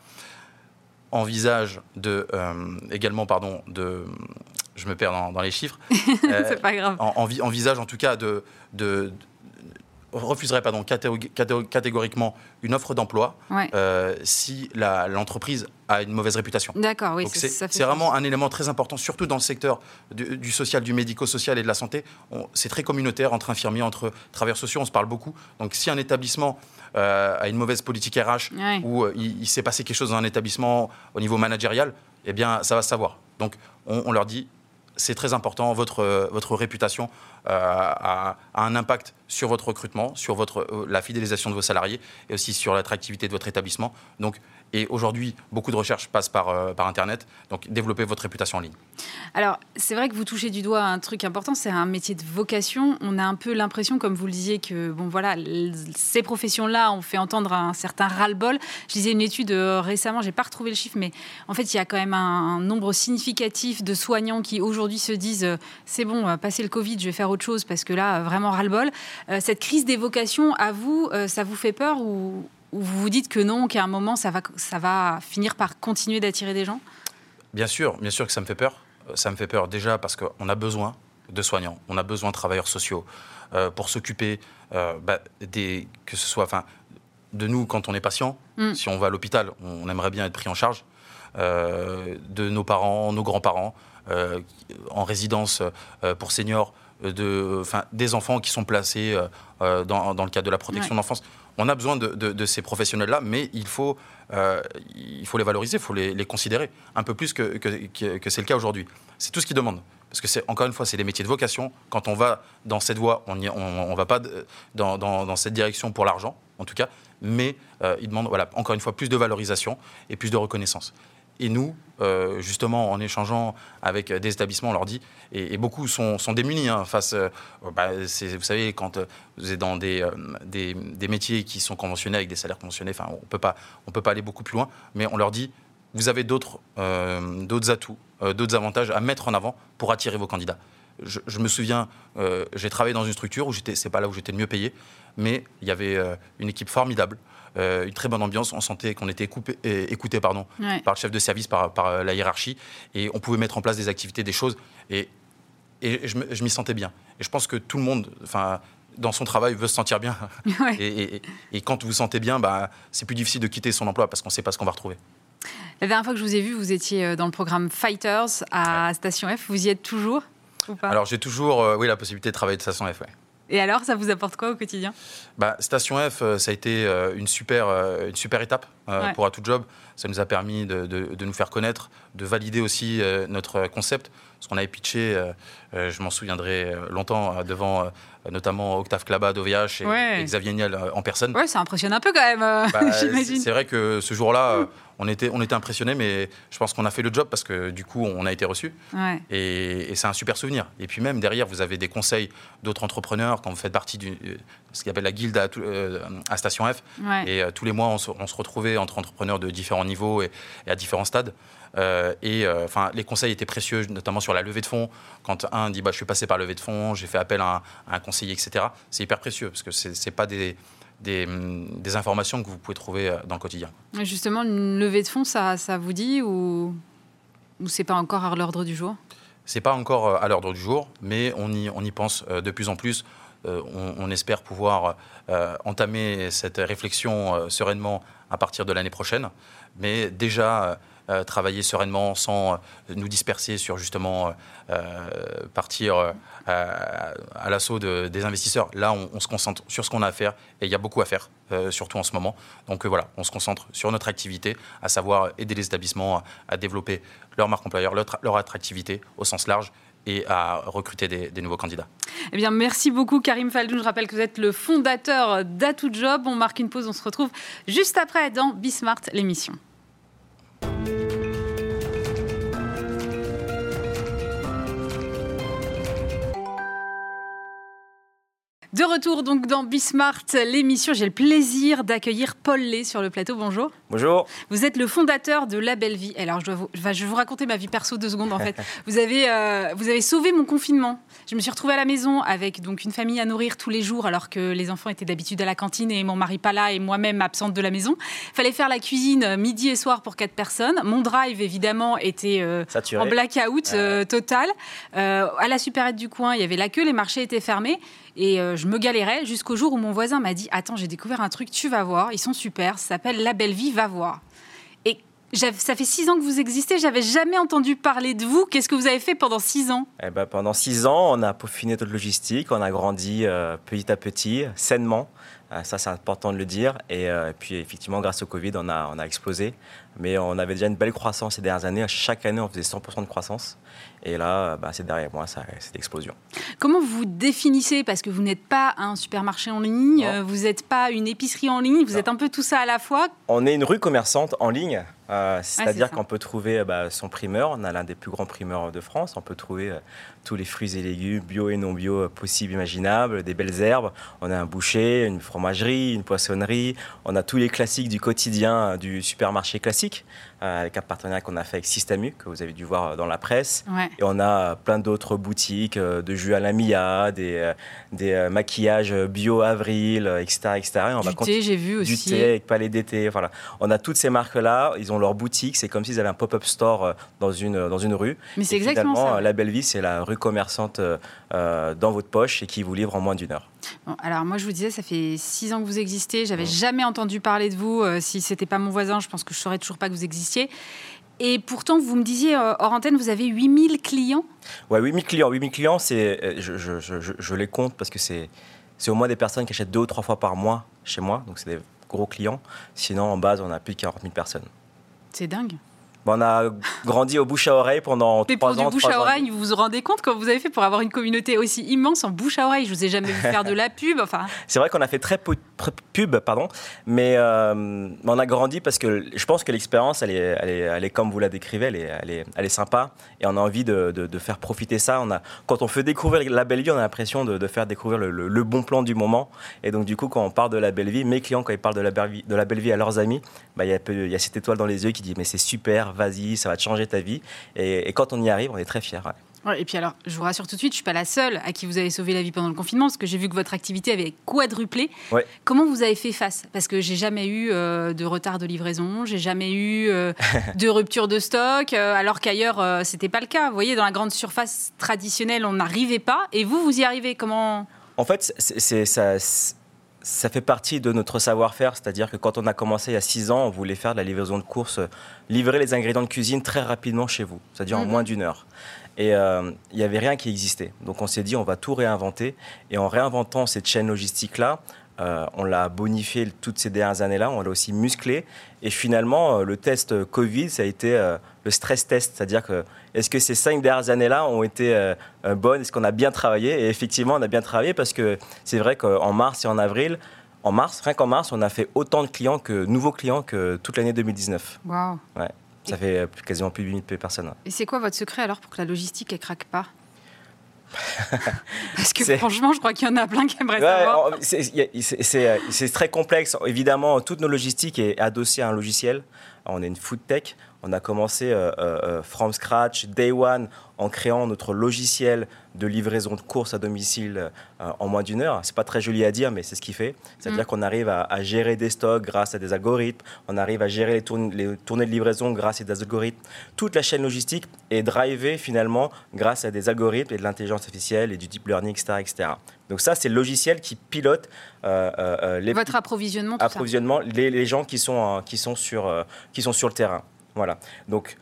envisagent de, également, pardon, de, je me perds dans, les chiffres. C'est pas grave. envisagent en tout cas de, de, refuserait pardon, catégoriquement une offre d'emploi euh, si l'entreprise a une mauvaise réputation. D'accord, oui. C'est vraiment un élément très important, surtout dans le secteur du, social, du médico-social et de la santé. C'est très communautaire entre infirmiers, entre travailleurs sociaux, on se parle beaucoup. Donc si un établissement euh, a une mauvaise politique RH ou euh, il, s'est passé quelque chose dans un établissement au niveau managérial, eh bien ça va se savoir. Donc on leur dit, c'est très important, votre, votre réputation euh, a, un impact sur votre recrutement, sur votre, euh, la fidélisation de vos salariés et aussi sur l'attractivité de votre établissement. Et aujourd'hui, beaucoup de recherches passent par, euh, par Internet. Donc, développez votre réputation en ligne. Alors, c'est vrai que vous touchez du doigt un truc important, c'est un métier de vocation. On a un peu l'impression, comme vous le disiez, que bon, voilà, ces professions-là ont fait entendre un certain ras-le-bol. Je lisais une étude euh, récemment, j'ai pas retrouvé le chiffre, mais en fait, il y a quand même un, nombre significatif de soignants qui aujourd'hui se disent euh, c'est bon, passer le Covid, je vais faire autre chose parce que là, vraiment ras-le-bol. cette crise des vocations, à vous, ça vous fait peur ou, ou vous vous dites que non, qu'à un moment, ça va, ça va finir par continuer d'attirer des gens? Bien sûr, bien sûr que ça me fait peur. Euh, ça me fait peur déjà parce qu'on a besoin de soignants, on a besoin de travailleurs sociaux euh, pour s'occuper euh, bah, des, que ce soit, enfin, de nous quand on est patient. Mm. Si on va à l'hôpital, on aimerait bien être pris en charge. de nos parents, nos grands-parents, en résidence pour seniors, de, des enfants qui sont placés dans, dans, le cadre de la protection de l'enfance on a besoin de, ces professionnels-là, mais il faut, euh, il faut les valoriser, il faut les, considérer un peu plus que, que, c'est le cas aujourd'hui. C'est tout ce qu'ils demandent. Parce que, c'est, encore une fois, c'est des métiers de vocation. Quand on va dans cette voie, on ne on, va pas dans, dans, cette direction pour l'argent, en tout cas, mais euh, ils demandent, voilà, encore une fois, plus de valorisation et plus de reconnaissance. Et nous, euh, justement, en échangeant avec des établissements, on leur dit, et, beaucoup sont, démunis hein, face, euh, bah, vous savez, quand euh, vous êtes dans des, métiers qui sont conventionnés avec des salaires conventionnés, on peut pas, on peut pas aller beaucoup plus loin, mais on leur dit, vous avez d'autres, atouts, d'autres avantages à mettre en avant pour attirer vos candidats. Je, je me souviens, j'ai travaillé dans une structure où j'étais, c'est pas là où j'étais le mieux payé, mais il y avait une équipe formidable. Euh, une très bonne ambiance. On sentait qu'on était écouté pardon, par le chef de service, par, par, la hiérarchie, et on pouvait mettre en place des activités, des choses. Et, et je, m'y sentais bien. Et je pense que tout le monde, enfin, dans son travail, veut se sentir bien. Et, et, quand vous vous sentez bien, bah, c'est plus difficile de quitter son emploi parce qu'on ne sait pas ce qu'on va retrouver. La dernière fois que je vous ai vu, vous étiez dans le programme Fighters à Station F. Vous y êtes toujours ou pas? Alors j'ai toujours oui, la possibilité de travailler de Station F. Ouais. Et alors, ça vous apporte quoi au quotidien? Bah, Station F, euh, ça a été euh, une super, euh, une super étape pour À Tout Job. Ça nous a permis de, de, nous faire connaître, de valider aussi notre concept. Ce qu'on avait pitché, je m'en souviendrai longtemps, devant notamment Octave Klaba d'OVH et, Xavier Niel en personne. Ouais, ça impressionne un peu quand même, bah, j'imagine. C'est vrai que ce jour-là, on était, on était impressionnés, mais je pense qu'on a fait le job parce que du coup, on a été reçus. Et, c'est un super souvenir. Et puis même derrière, vous avez des conseils d'autres entrepreneurs quand vous faites partie de ce qu'on appelle la guilde à, euh, Station F. Et euh, tous les mois, on se, retrouvait entre entrepreneurs de différents niveaux et, à différents stades. Euh, et enfin, les conseils étaient précieux, notamment sur la levée de fonds. Quand un dit bah, je suis passé par levée de fonds, j'ai fait appel à un, conseiller, etc. C'est hyper précieux parce que c'est pas des Hum, des, informations que vous pouvez trouver euh, dans le quotidien. Justement, une levée de fonds, ça, ça vous dit ou, ou c'est pas encore à l'ordre du jour? C'est pas encore euh, à l'ordre du jour, mais on y, on y pense euh, de plus en plus. On, espère pouvoir entamer cette réflexion sereinement à partir de l'année prochaine. Mais déjà, euh, travailler sereinement sans euh, nous disperser sur justement euh, partir à l'assaut des investisseurs. Là, on, se concentre sur ce qu'on a à faire et il y a beaucoup à faire, surtout en ce moment. Donc voilà, on se concentre sur notre activité, à savoir aider les établissements à, développer leur marque employeur, leur, attractivité au sens large et à recruter des, nouveaux candidats. Eh bien, merci beaucoup Karim Faldoun. Je rappelle que vous êtes le fondateur d'Atout Job. On marque une pause, on se retrouve juste après dans Bismart, l'émission. De retour donc dans Bismart, l'émission. J'ai le plaisir d'accueillir Paul Lay sur le plateau. Bonjour. Bonjour. Vous êtes le fondateur de La Belle Vie. Alors, je, vous, je vais vous raconter ma vie perso deux secondes en fait. vous, avez, euh, vous avez sauvé mon confinement. Je me suis retrouvée à la maison avec donc une famille à nourrir tous les jours alors que les enfants étaient d'habitude à la cantine et mon mari pas là et moi-même absente de la maison. Il fallait faire la cuisine euh, midi et soir pour quatre personnes. Mon drive évidemment était euh, en blackout total. à la supérette du coin, il y avait la queue, les marchés étaient fermés. Et euh, je me galérais jusqu'au jour où mon voisin m'a dit Attends, j'ai découvert un truc, tu vas voir, ils sont super, ça s'appelle La Belle Vie, va voir. Et ça fait six ans que vous existez, j'avais jamais entendu parler de vous. Qu'est-ce que vous avez fait pendant six ans? Eh ben, Pendant six ans, on a peaufiné notre logistique, on a grandi euh, petit à petit, sainement. Euh, ça, c'est important de le dire. Et, puis, effectivement, grâce au Covid, on a, on a explosé. Mais on avait déjà une belle croissance ces dernières années. Chaque année, on faisait 100% de croissance. Et là, bah, c'est derrière moi, c'est l'explosion. Comment vous définissez? Parce que vous n'êtes pas un supermarché en ligne, vous n'êtes pas une épicerie en ligne, vous êtes un peu tout ça à la fois. On est une rue commerçante en ligne. Euh, c'est-à-dire qu'on peut trouver bah, son primeur, on a l'un des plus grands primeurs de France, on peut trouver euh, tous les fruits et légumes bio et non bio euh, possibles, imaginables, des belles herbes, on a un boucher, une fromagerie, une poissonnerie, on a tous les classiques du quotidien du supermarché classique. Euh, avec un partenariat qu'on a fait avec Systamu, que vous avez dû voir dans la presse. Et on a plein d'autres boutiques euh, de jus à la Mia, des, euh, des maquillages bio avril, etc. etc. on du thé, j'ai vu aussi. Du thé avec palais d'été. Voilà. On a toutes ces marques-là, ils ont leur boutique, c'est comme s'ils avaient un pop-up store dans une, dans une rue. Mais c'est exactement ça. La Belle Vie, c'est la rue commerçante dans votre poche et qui vous livre en moins d'une heure. Alors moi, je vous disais, ça fait six ans que vous existez. J'avais jamais entendu parler de vous. si c'était pas mon voisin, je pense que je saurais toujours pas que vous existiez et pourtant, vous me disiez, euh, hors antenne, vous avez 8000 clients Oui, 8000 clients. 8000 clients, c'est, euh, je, je, je, je, les compte parce que c'est, c'est au moins des personnes qui achètent deux ou trois fois par mois chez moi. Donc, c'est des gros clients. Sinon, en base, on a plus de 40 000 personnes. C'est dingue on a grandi au bouche à oreille pendant trois ans. bouche à oreille, vous vous rendez compte quand vous avez fait pour avoir une communauté aussi immense en bouche à oreille? Je vous ai jamais vu faire de la pub. Enfin. C'est vrai qu'on a fait très peu de pub, pardon, mais euh, on a grandi parce que je pense que l'expérience, elle est, elle, est, comme vous la décrivez, elle est, elle est, elle est sympa et on a envie de, de, faire profiter ça. On a, quand on fait découvrir la belle vie, on a l'impression de, faire découvrir le, bon plan du moment. Et donc du coup, quand on parle de la belle vie, mes clients, quand ils parlent de la belle vie, de la belle vie à leurs amis, bah, il y, y, a cette étoile dans les yeux qui dit mais c'est super, vas-y, ça va te changer ta vie. Et, quand on y arrive, on est très fiers. et puis alors, je vous rassure tout de suite, je suis pas la seule à qui vous avez sauvé la vie pendant le confinement, parce que j'ai vu que votre activité avait quadruplé. Comment vous avez fait face? Parce que j'ai jamais eu euh, de retard de livraison, j'ai jamais eu euh, de rupture de stock, euh, alors qu'ailleurs c'était pas le cas. Vous voyez, dans la grande surface traditionnelle, on n'arrivait pas, et vous, vous y arrivez. Comment? En fait, c'est ça ça fait partie de notre savoir-faire, c'est-à-dire que quand on a commencé il y a 6 ans, on voulait faire de la livraison de course, livrer les ingrédients de cuisine très rapidement chez vous, c'est-à-dire en mhm. moins d'une heure. Et il n'y avait rien qui existait. Donc on s'est dit, on va tout réinventer. Et en réinventant cette chaîne logistique-là, euh, on l'a bonifié toutes ces dernières années-là, on l'a aussi musclé. Et finalement, euh, le test Covid, ça a été euh, le stress test. C'est-à-dire que est-ce que ces cinq dernières années-là ont été bonnes? Est-ce qu'on a bien travaillé? Et effectivement, on a bien travaillé parce que c'est vrai qu'en mars et en avril, en mars, rien qu'en mars, on a fait autant de clients que nouveaux clients que toute l'année 2019. Waouh Ouais. Ça fait quasiment plus de 8000 personnes. Et c'est quoi votre secret alors pour que la logistique ne craque pas? Parce que franchement, je crois qu'il y en a plein qui aimeraient savoir. C'est très complexe. Évidemment, toute nos logistique est adossée à un logiciel. On est une food tech. On a commencé euh, euh, euh, from scratch, day one, en créant notre logiciel de livraison de courses à domicile en moins d'une heure. C'est pas très joli à dire, mais c'est ce qu'il fait. C'est-à-dire mm. qu'on arrive à, gérer des stocks grâce à des algorithmes. On arrive à gérer les, les, tournées de livraison grâce à des algorithmes. Toute la chaîne logistique est drivée finalement grâce à des algorithmes et de l'intelligence artificielle et du deep learning, etc. etc. Donc ça, c'est le logiciel qui pilote les votre approvisionnement, approvisionnement les, les, gens qui sont, qui, sont sur, qui sont sur le terrain. Voilà. Donc,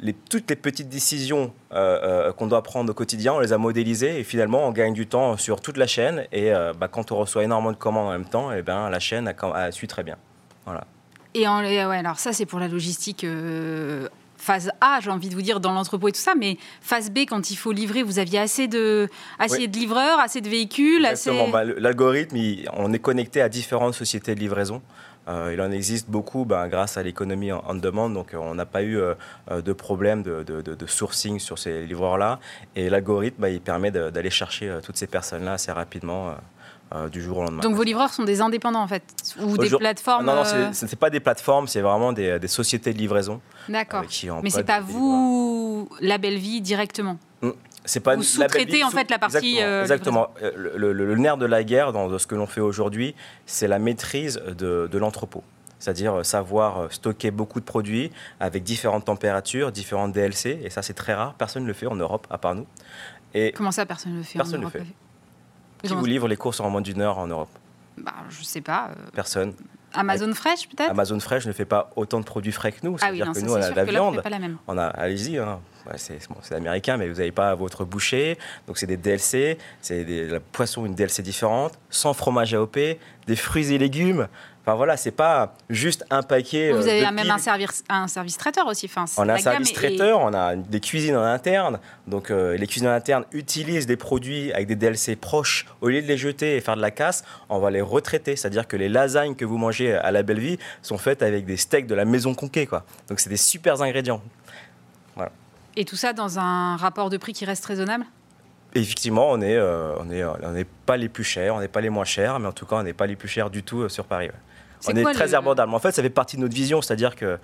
les, toutes les petites décisions euh, euh, qu'on doit prendre au quotidien, on les a modélisées et finalement, on gagne du temps sur toute la chaîne. Et euh, bah, quand on reçoit énormément de commandes en même temps, et eh ben, la chaîne a, a, su très bien. Voilà. Et en, ouais, alors ça, c'est pour la logistique phase A, j'ai envie de vous dire, dans l'entrepôt et tout ça, mais phase B, quand il faut livrer, vous aviez assez de, assez de livreurs, assez de véhicules Exactement. Bah, l'algorithme, on est connecté à différentes sociétés de livraison. Euh, il en existe beaucoup ben, grâce à l'économie en, demande, donc euh, on n'a pas eu euh, de problème de, sourcing sur ces livreurs-là. Et l'algorithme, ben, il permet d'aller chercher toutes ces personnes-là assez rapidement. du jour au lendemain. Donc vos livreurs sont des indépendants en fait Ou des plateformes Non, non, ce n'est pas des plateformes, c'est vraiment des, sociétés de livraison. D'accord. Mais c'est pas vous, la belle vie, directement? Mmh c'est pas Vous sous-traitez en fait la partie. Exactement. Euh, le, nerf de la guerre dans ce que l'on fait aujourd'hui, c'est la maîtrise de, l'entrepôt. C'est-à-dire euh, savoir euh, stocker beaucoup de produits avec différentes températures, différentes DLC. Et ça, c'est très rare. Personne ne le fait en Europe, à part nous. Et Comment ça, personne ne le fait Personne ne le fait. Qui vous livre les courses en moins d'une heure en Europe? Bah, Je sais pas. Personne. Amazon Fresh peut-être Amazon Fresh ne fait pas autant de produits frais que nous. Ah C'est-à-dire que nous, on a la viande. On a, allez-y, hein. c'est américain, mais vous n'avez pas votre boucher. Donc c'est des DLC, c'est la poisson, une DLC différente, sans fromage AOP, des fruits et légumes. Enfin voilà, c'est pas juste un paquet. Vous euh, avez même un service, un service traiteur aussi. Enfin, on a un service traiteur, on a des cuisines en interne. Donc euh, les cuisines en interne utilisent des produits avec des DLC proches. Au lieu de les jeter et faire de la casse, on va les retraiter. C'est-à-dire que les lasagnes que vous mangez à la belle vie sont faites avec des steaks de la maison Conquet. Quoi. Donc c'est des super ingrédients. Voilà. Et tout ça dans un rapport de prix qui reste raisonnable? Effectivement, on n'est euh, on est, on est pas les plus chers, on n'est pas les moins chers, mais en tout cas, on n'est pas les plus chers du tout sur Paris on est très abordable. En fait, ça fait partie de notre vision, c'est-à-dire que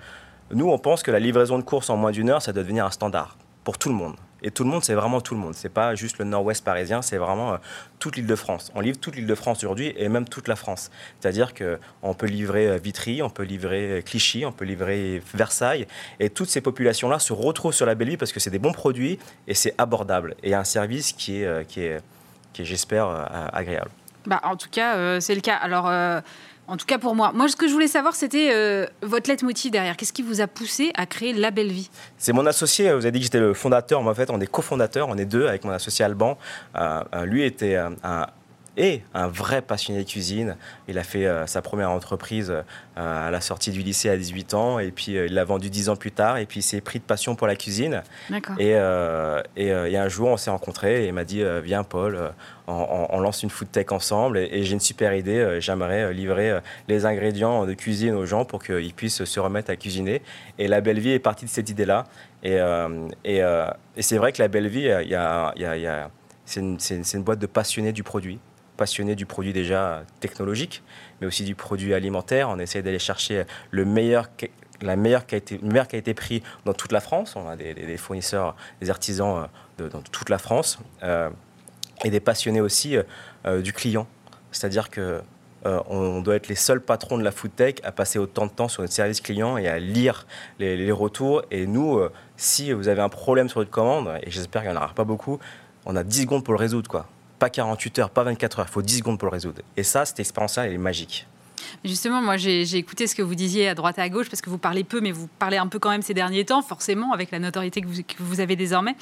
nous, on pense que la livraison de courses en moins d'une heure, ça doit devenir un standard pour tout le monde. Et tout le monde, c'est vraiment tout le monde. C'est pas juste le nord-ouest parisien, c'est vraiment euh, toute l'île de France. On livre toute l'île de France aujourd'hui et même toute la France. C'est-à-dire qu'on peut livrer euh, Vitry, on peut livrer euh, Clichy, on peut livrer Versailles. Et toutes ces populations-là se retrouvent sur la belle parce que c'est des bons produits et c'est abordable. Et un service qui est, qui est, qui est j'espère, agréable. Bah, en tout cas, c'est le cas. Alors. En tout cas pour moi. Moi, ce que je voulais savoir, c'était euh, votre lettre motive derrière. Qu'est-ce qui vous a poussé à créer La Belle Vie? C'est mon associé. Vous avez dit que j'étais le fondateur. Mais en fait, on est cofondateur. On est deux avec mon associé Alban. Euh, euh, lui était un, et un vrai passionné de cuisine. Il a fait euh, sa première entreprise euh, à la sortie du lycée à 18 ans et puis euh, il l'a vendu 10 ans plus tard et puis il s'est pris de passion pour la cuisine. Et, et, un jour on s'est rencontrés et il m'a dit viens Paul, on, lance une food tech ensemble et, j'ai une super idée, j'aimerais livrer les ingrédients de cuisine aux gens pour qu'ils puissent se remettre à cuisiner. Et la belle vie est partie de cette idée-là. Et, et, c'est vrai que la belle vie, il y a, y a, c'est une, une boîte de passionnés du produit passionné du produit déjà technologique, mais aussi du produit alimentaire. On essaie d'aller chercher le meilleur la meilleure qualité, le meilleur qualité prix dans toute la France. On a des, fournisseurs, des artisans euh, dans toute la France euh, et des passionnés aussi euh, du client. C'est-à-dire que on doit être les seuls patrons de la food tech à passer autant de temps sur notre service client et à lire les, les retours. Et nous, si vous avez un problème sur votre commande, et j'espère qu'il n'y en aura pas beaucoup, on a 10 secondes pour le résoudre. Quoi. Pas 48 heures, pas 24 heures, il faut 10 secondes pour le résoudre. Et ça, cette expérience-là, elle est magique. Justement, moi, j'ai écouté ce que vous disiez à droite et à gauche, parce que vous parlez peu, mais vous parlez un peu quand même ces derniers temps, forcément, avec la notoriété que vous, avez désormais.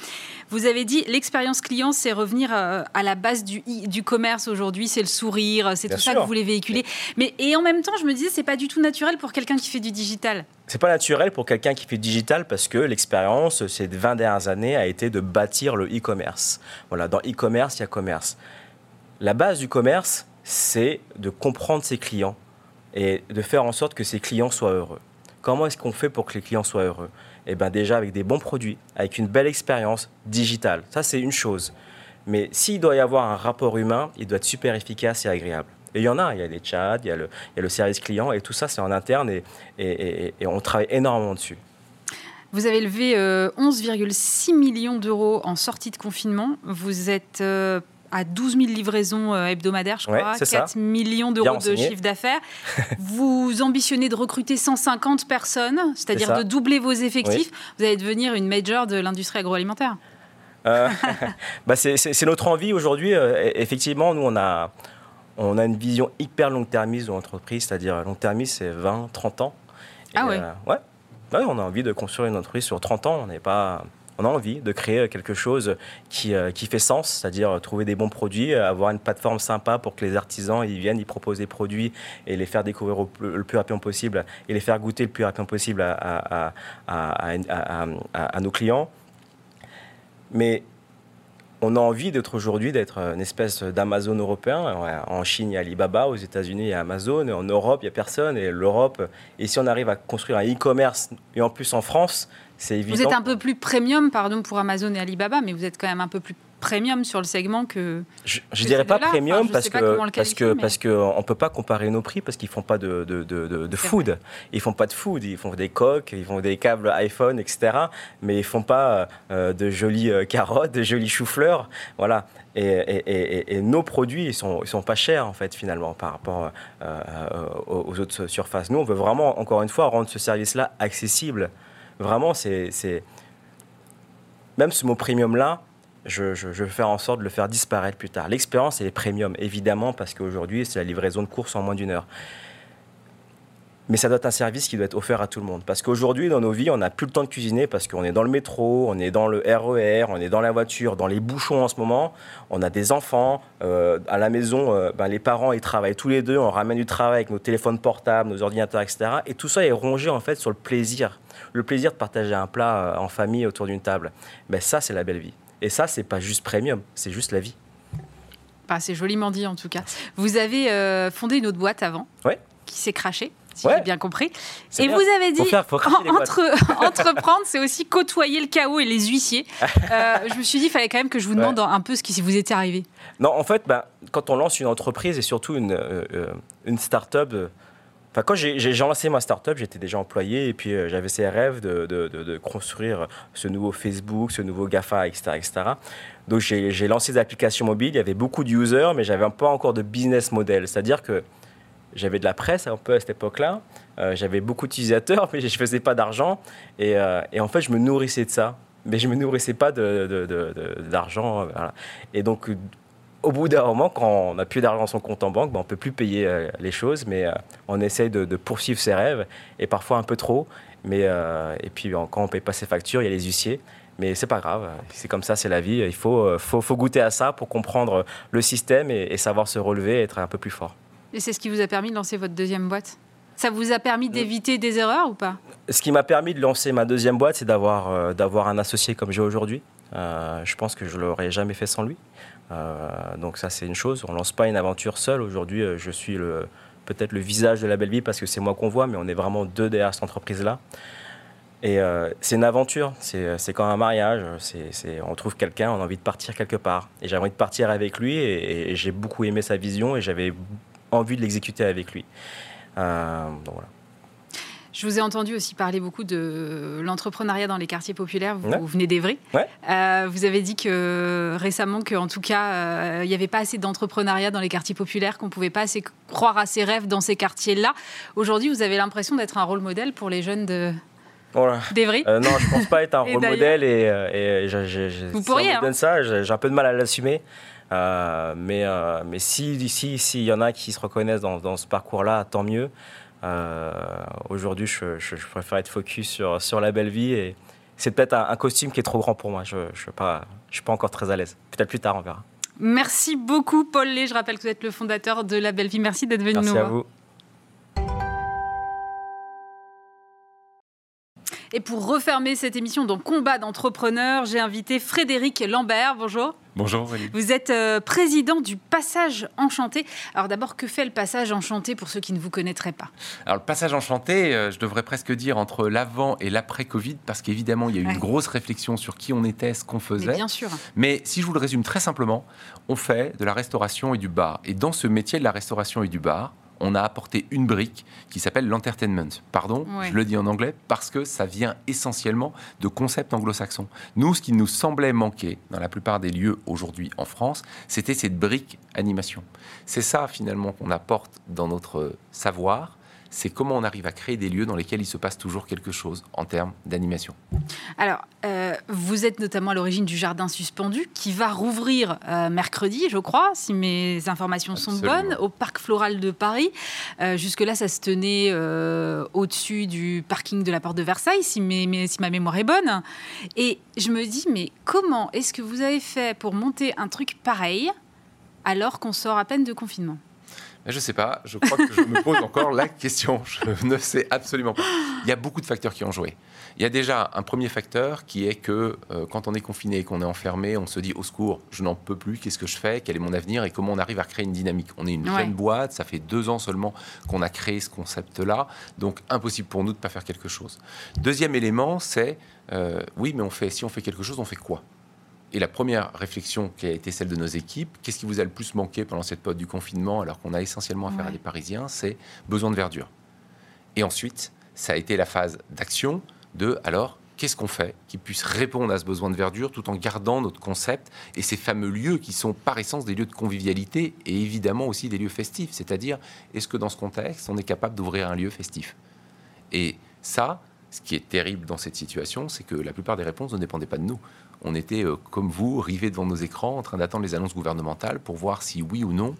Vous avez dit, l'expérience client, c'est revenir euh, à la base du, du commerce aujourd'hui, c'est le sourire, c'est tout ça que vous voulez véhiculer. Mais, et en même temps, je me disais, c'est pas du tout naturel pour quelqu'un qui fait du digital. C'est pas naturel pour quelqu'un qui fait du digital parce que l'expérience ces 20 dernières années a été de bâtir le e-commerce. Voilà, dans e-commerce, il y a commerce. La base du commerce, c'est de comprendre ses clients, et de faire en sorte que ses clients soient heureux. Comment est-ce qu'on fait pour que les clients soient heureux? Eh bien déjà avec des bons produits, avec une belle expérience digitale. Ça c'est une chose. Mais s'il doit y avoir un rapport humain, il doit être super efficace et agréable. Et il y en a, il y a les chats, il y a le, il y a le service client, et tout ça c'est en interne et, on travaille énormément dessus. Vous avez levé 11,6 euh, millions d'euros en sortie de confinement. Vous êtes euh, à 12 000 livraisons euh, hebdomadaires, je crois, 4 millions d'euros de chiffre d'affaires. vous ambitionnez de recruter 150 personnes, c'est-à-dire de doubler vos effectifs. Vous allez devenir une major de l'industrie agroalimentaire. Euh, bah c'est notre envie aujourd'hui. Euh, effectivement, nous, on a, on a une vision hyper long-termiste de l'entreprise, c'est-à-dire long-termiste, c'est 20, 30 ans. ah ouais. ouais. ouais. on a envie de construire une entreprise sur 30 ans. On n'est pas on a envie de créer quelque chose qui, euh, qui fait sens, c'est-à-dire trouver des bons produits, avoir une plateforme sympa pour que les artisans ils viennent, ils proposent des produits et les faire découvrir le plus rapidement possible et les faire goûter le plus rapidement possible à, à nos clients. Mais on a envie d'être aujourd'hui d'être une espèce d'Amazon européen. En Chine, il y a Alibaba, aux États-Unis, il y a Amazon, en Europe, il n'y a personne. Et l'Europe, et si on arrive à construire un e-commerce, et en plus en France, c'est évident. Vous êtes un peu plus premium, pardon, pour Amazon et Alibaba, mais vous êtes quand même un peu plus premium sur le segment que. Je, ne dirais pas premium parce, que, parce que parce que on peut pas comparer nos prix parce qu'ils font pas de, de, de, de food. Ils font pas de food. Ils font des coques, ils font des câbles iPhone, etc. Mais ils font pas euh, de jolies euh, carottes, de jolis choux-fleurs. Voilà. Et, et, et, nos produits, ils sont, ils sont pas chers en fait finalement par rapport euh, aux autres surfaces. Nous, on veut vraiment, encore une fois, rendre ce service-là accessible. Vraiment, c'est même ce mot premium là je, je, je, vais faire en sorte de le faire disparaître plus tard. L'expérience, elle est premium, évidemment, parce qu'aujourd'hui, c'est la livraison de courses en moins d'une heure. Mais ça doit être un service qui doit être offert à tout le monde. Parce qu'aujourd'hui, dans nos vies, on n'a plus le temps de cuisiner parce qu'on est dans le métro, on est dans le RER, e on est dans la voiture, dans les bouchons en ce moment. On a des enfants. Euh, à la maison, euh, ben, les parents, ils travaillent tous les deux. On ramène du travail avec nos téléphones portables, nos ordinateurs, etc. Et tout ça est rongé, en fait, sur le plaisir. Le plaisir de partager un plat euh, en famille autour d'une table. Ben, ça, c'est la belle vie. Et ça, c'est pas juste premium, c'est juste la vie. Bah, c'est joliment dit en tout cas. Vous avez fondé une autre boîte avant qui s'est crachée, si j'ai bien compris. Et vous avez dit, entre, entreprendre, c'est aussi côtoyer le chaos et les huissiers. Euh, je me suis dit, il fallait quand même que je vous demande un peu ce qui vous était arrivé. Non, en fait, ben, quand on lance une entreprise et surtout une, euh, une start-up, quand j'ai lancé ma startup, j'étais déjà employé et puis euh, j'avais ces rêves de, construire ce nouveau Facebook, ce nouveau GAFA, etc. etc. Donc j'ai lancé des applications mobiles, il y avait beaucoup d'users, mais j'avais pas encore de business model. C'est-à-dire que j'avais de la presse un peu à cette époque-là, euh, j'avais beaucoup d'utilisateurs, mais je ne faisais pas d'argent. Et, euh, et, en fait, je me nourrissais de ça. Mais je ne me nourrissais pas d'argent. Et donc, au bout d'un moment, quand on n'a plus d'argent dans son compte en banque, ben on ne peut plus payer euh, les choses, mais euh, on essaye de, poursuivre ses rêves, et parfois un peu trop. Mais, euh, et puis quand on ne paye pas ses factures, il y a les huissiers. Mais c'est pas grave, c'est comme ça, c'est la vie. Il faut, faut, faut, goûter à ça pour comprendre le système et, savoir se relever et être un peu plus fort. Et c'est ce qui vous a permis de lancer votre deuxième boîte? Ça vous a permis d'éviter des erreurs ou pas? Ce qui m'a permis de lancer ma deuxième boîte, c'est d'avoir d'avoir un associé comme j'ai aujourd'hui. je pense que je ne l'aurais jamais fait sans lui. Euh, donc ça, c'est une chose. On lance pas une aventure seule. Aujourd'hui, euh, je suis peut-être le visage de la belle vie parce que c'est moi qu'on voit, mais on est vraiment deux derrière cette entreprise-là. Et euh, c'est une aventure, c'est comme un mariage, c'est on trouve quelqu'un, on a envie de partir quelque part. Et j'avais envie de partir avec lui et, j'ai beaucoup aimé sa vision et j'avais envie de l'exécuter avec lui. donc voilà. Je vous ai entendu aussi parler beaucoup de l'entrepreneuriat dans les quartiers populaires. Vous, venez d'Evry. Euh, vous avez dit que récemment qu'en tout cas, euh, il n'y avait pas assez d'entrepreneuriat dans les quartiers populaires, qu'on ne pouvait pas assez croire à ses rêves dans ces quartiers-là. Aujourd'hui, vous avez l'impression d'être un rôle modèle pour les jeunes de, D'Evry euh, Non, je ne pense pas être un rôle modèle et, et, vous pourriez. hein. ça, j'ai un peu de mal à l'assumer. Mais mais si s'il y en a qui se reconnaissent dans, dans ce parcours-là, tant mieux. Aujourd'hui, je, je, préfère être focus sur, sur la belle vie et c'est peut-être un, costume qui est trop grand pour moi. Je ne je suis, pas, suis pas encore très à l'aise. Peut-être plus tard, on verra. Merci beaucoup, Paul Lé. Je rappelle que vous êtes le fondateur de La Belle Vie. Merci d'être venu Merci nous à vous. Pour refermer cette émission dans Combat d'entrepreneurs, j'ai invité Frédéric Lambert. Bonjour. Bonjour. Vous êtes euh, président du Passage Enchanté. Alors d'abord, que fait le Passage Enchanté pour ceux qui ne vous connaîtraient pas? Alors le Passage Enchanté, euh, je devrais presque dire entre l'avant et l'après-Covid, parce qu'évidemment, il y a eu une grosse réflexion sur qui on était, ce qu'on faisait. Mais bien sûr. Mais si je vous le résume très simplement, on fait de la restauration et du bar. Et dans ce métier de la restauration et du bar, on a apporté une brique qui s'appelle l'entertainment. Pardon, je le dis en anglais parce que ça vient essentiellement de concepts anglo-saxons. Nous, ce qui nous semblait manquer dans la plupart des lieux aujourd'hui en France, c'était cette brique animation. C'est ça finalement qu'on apporte dans notre savoir c'est comment on arrive à créer des lieux dans lesquels il se passe toujours quelque chose en termes d'animation. Alors, euh, vous êtes notamment à l'origine du Jardin Suspendu, qui va rouvrir euh, mercredi, je crois, si mes informations sont bonnes, au Parc Floral de Paris. Euh, jusque-là, ça se tenait au-dessus du parking de la Porte de Versailles, si, si ma mémoire est bonne. Et je me dis, mais comment est-ce que vous avez fait pour monter un truc pareil alors qu'on sort à peine de confinement? Je ne sais pas, je crois que je me pose encore la question. Je ne sais absolument pas. Il y a beaucoup de facteurs qui ont joué. Il y a déjà un premier facteur qui est que euh, quand on est confiné et qu'on est enfermé, on se dit au secours, je n'en peux plus, qu'est-ce que je fais, quel est mon avenir et comment on arrive à créer une dynamique. On est une jeune boîte, ça fait deux ans seulement qu'on a créé ce concept-là, donc impossible pour nous de ne pas faire quelque chose. Deuxième élément, c'est euh, oui, mais on fait, si on fait quelque chose, on fait quoi? Et la première réflexion qui a été celle de nos équipes, qu'est-ce qui vous a le plus manqué pendant cette période du confinement, alors qu'on a essentiellement affaire à des Parisiens, c'est besoin de verdure. Et ensuite, ça a été la phase d'action de, alors, qu'est-ce qu'on fait qui puisse répondre à ce besoin de verdure tout en gardant notre concept et ces fameux lieux qui sont par essence des lieux de convivialité et évidemment aussi des lieux festifs. C'est-à-dire, est-ce que dans ce contexte, on est capable d'ouvrir un lieu festif? Et ça, ce qui est terrible dans cette situation, c'est que la plupart des réponses ne dépendaient pas de nous on était, euh, comme vous, rivés devant nos écrans, en train d'attendre les annonces gouvernementales pour voir si oui ou non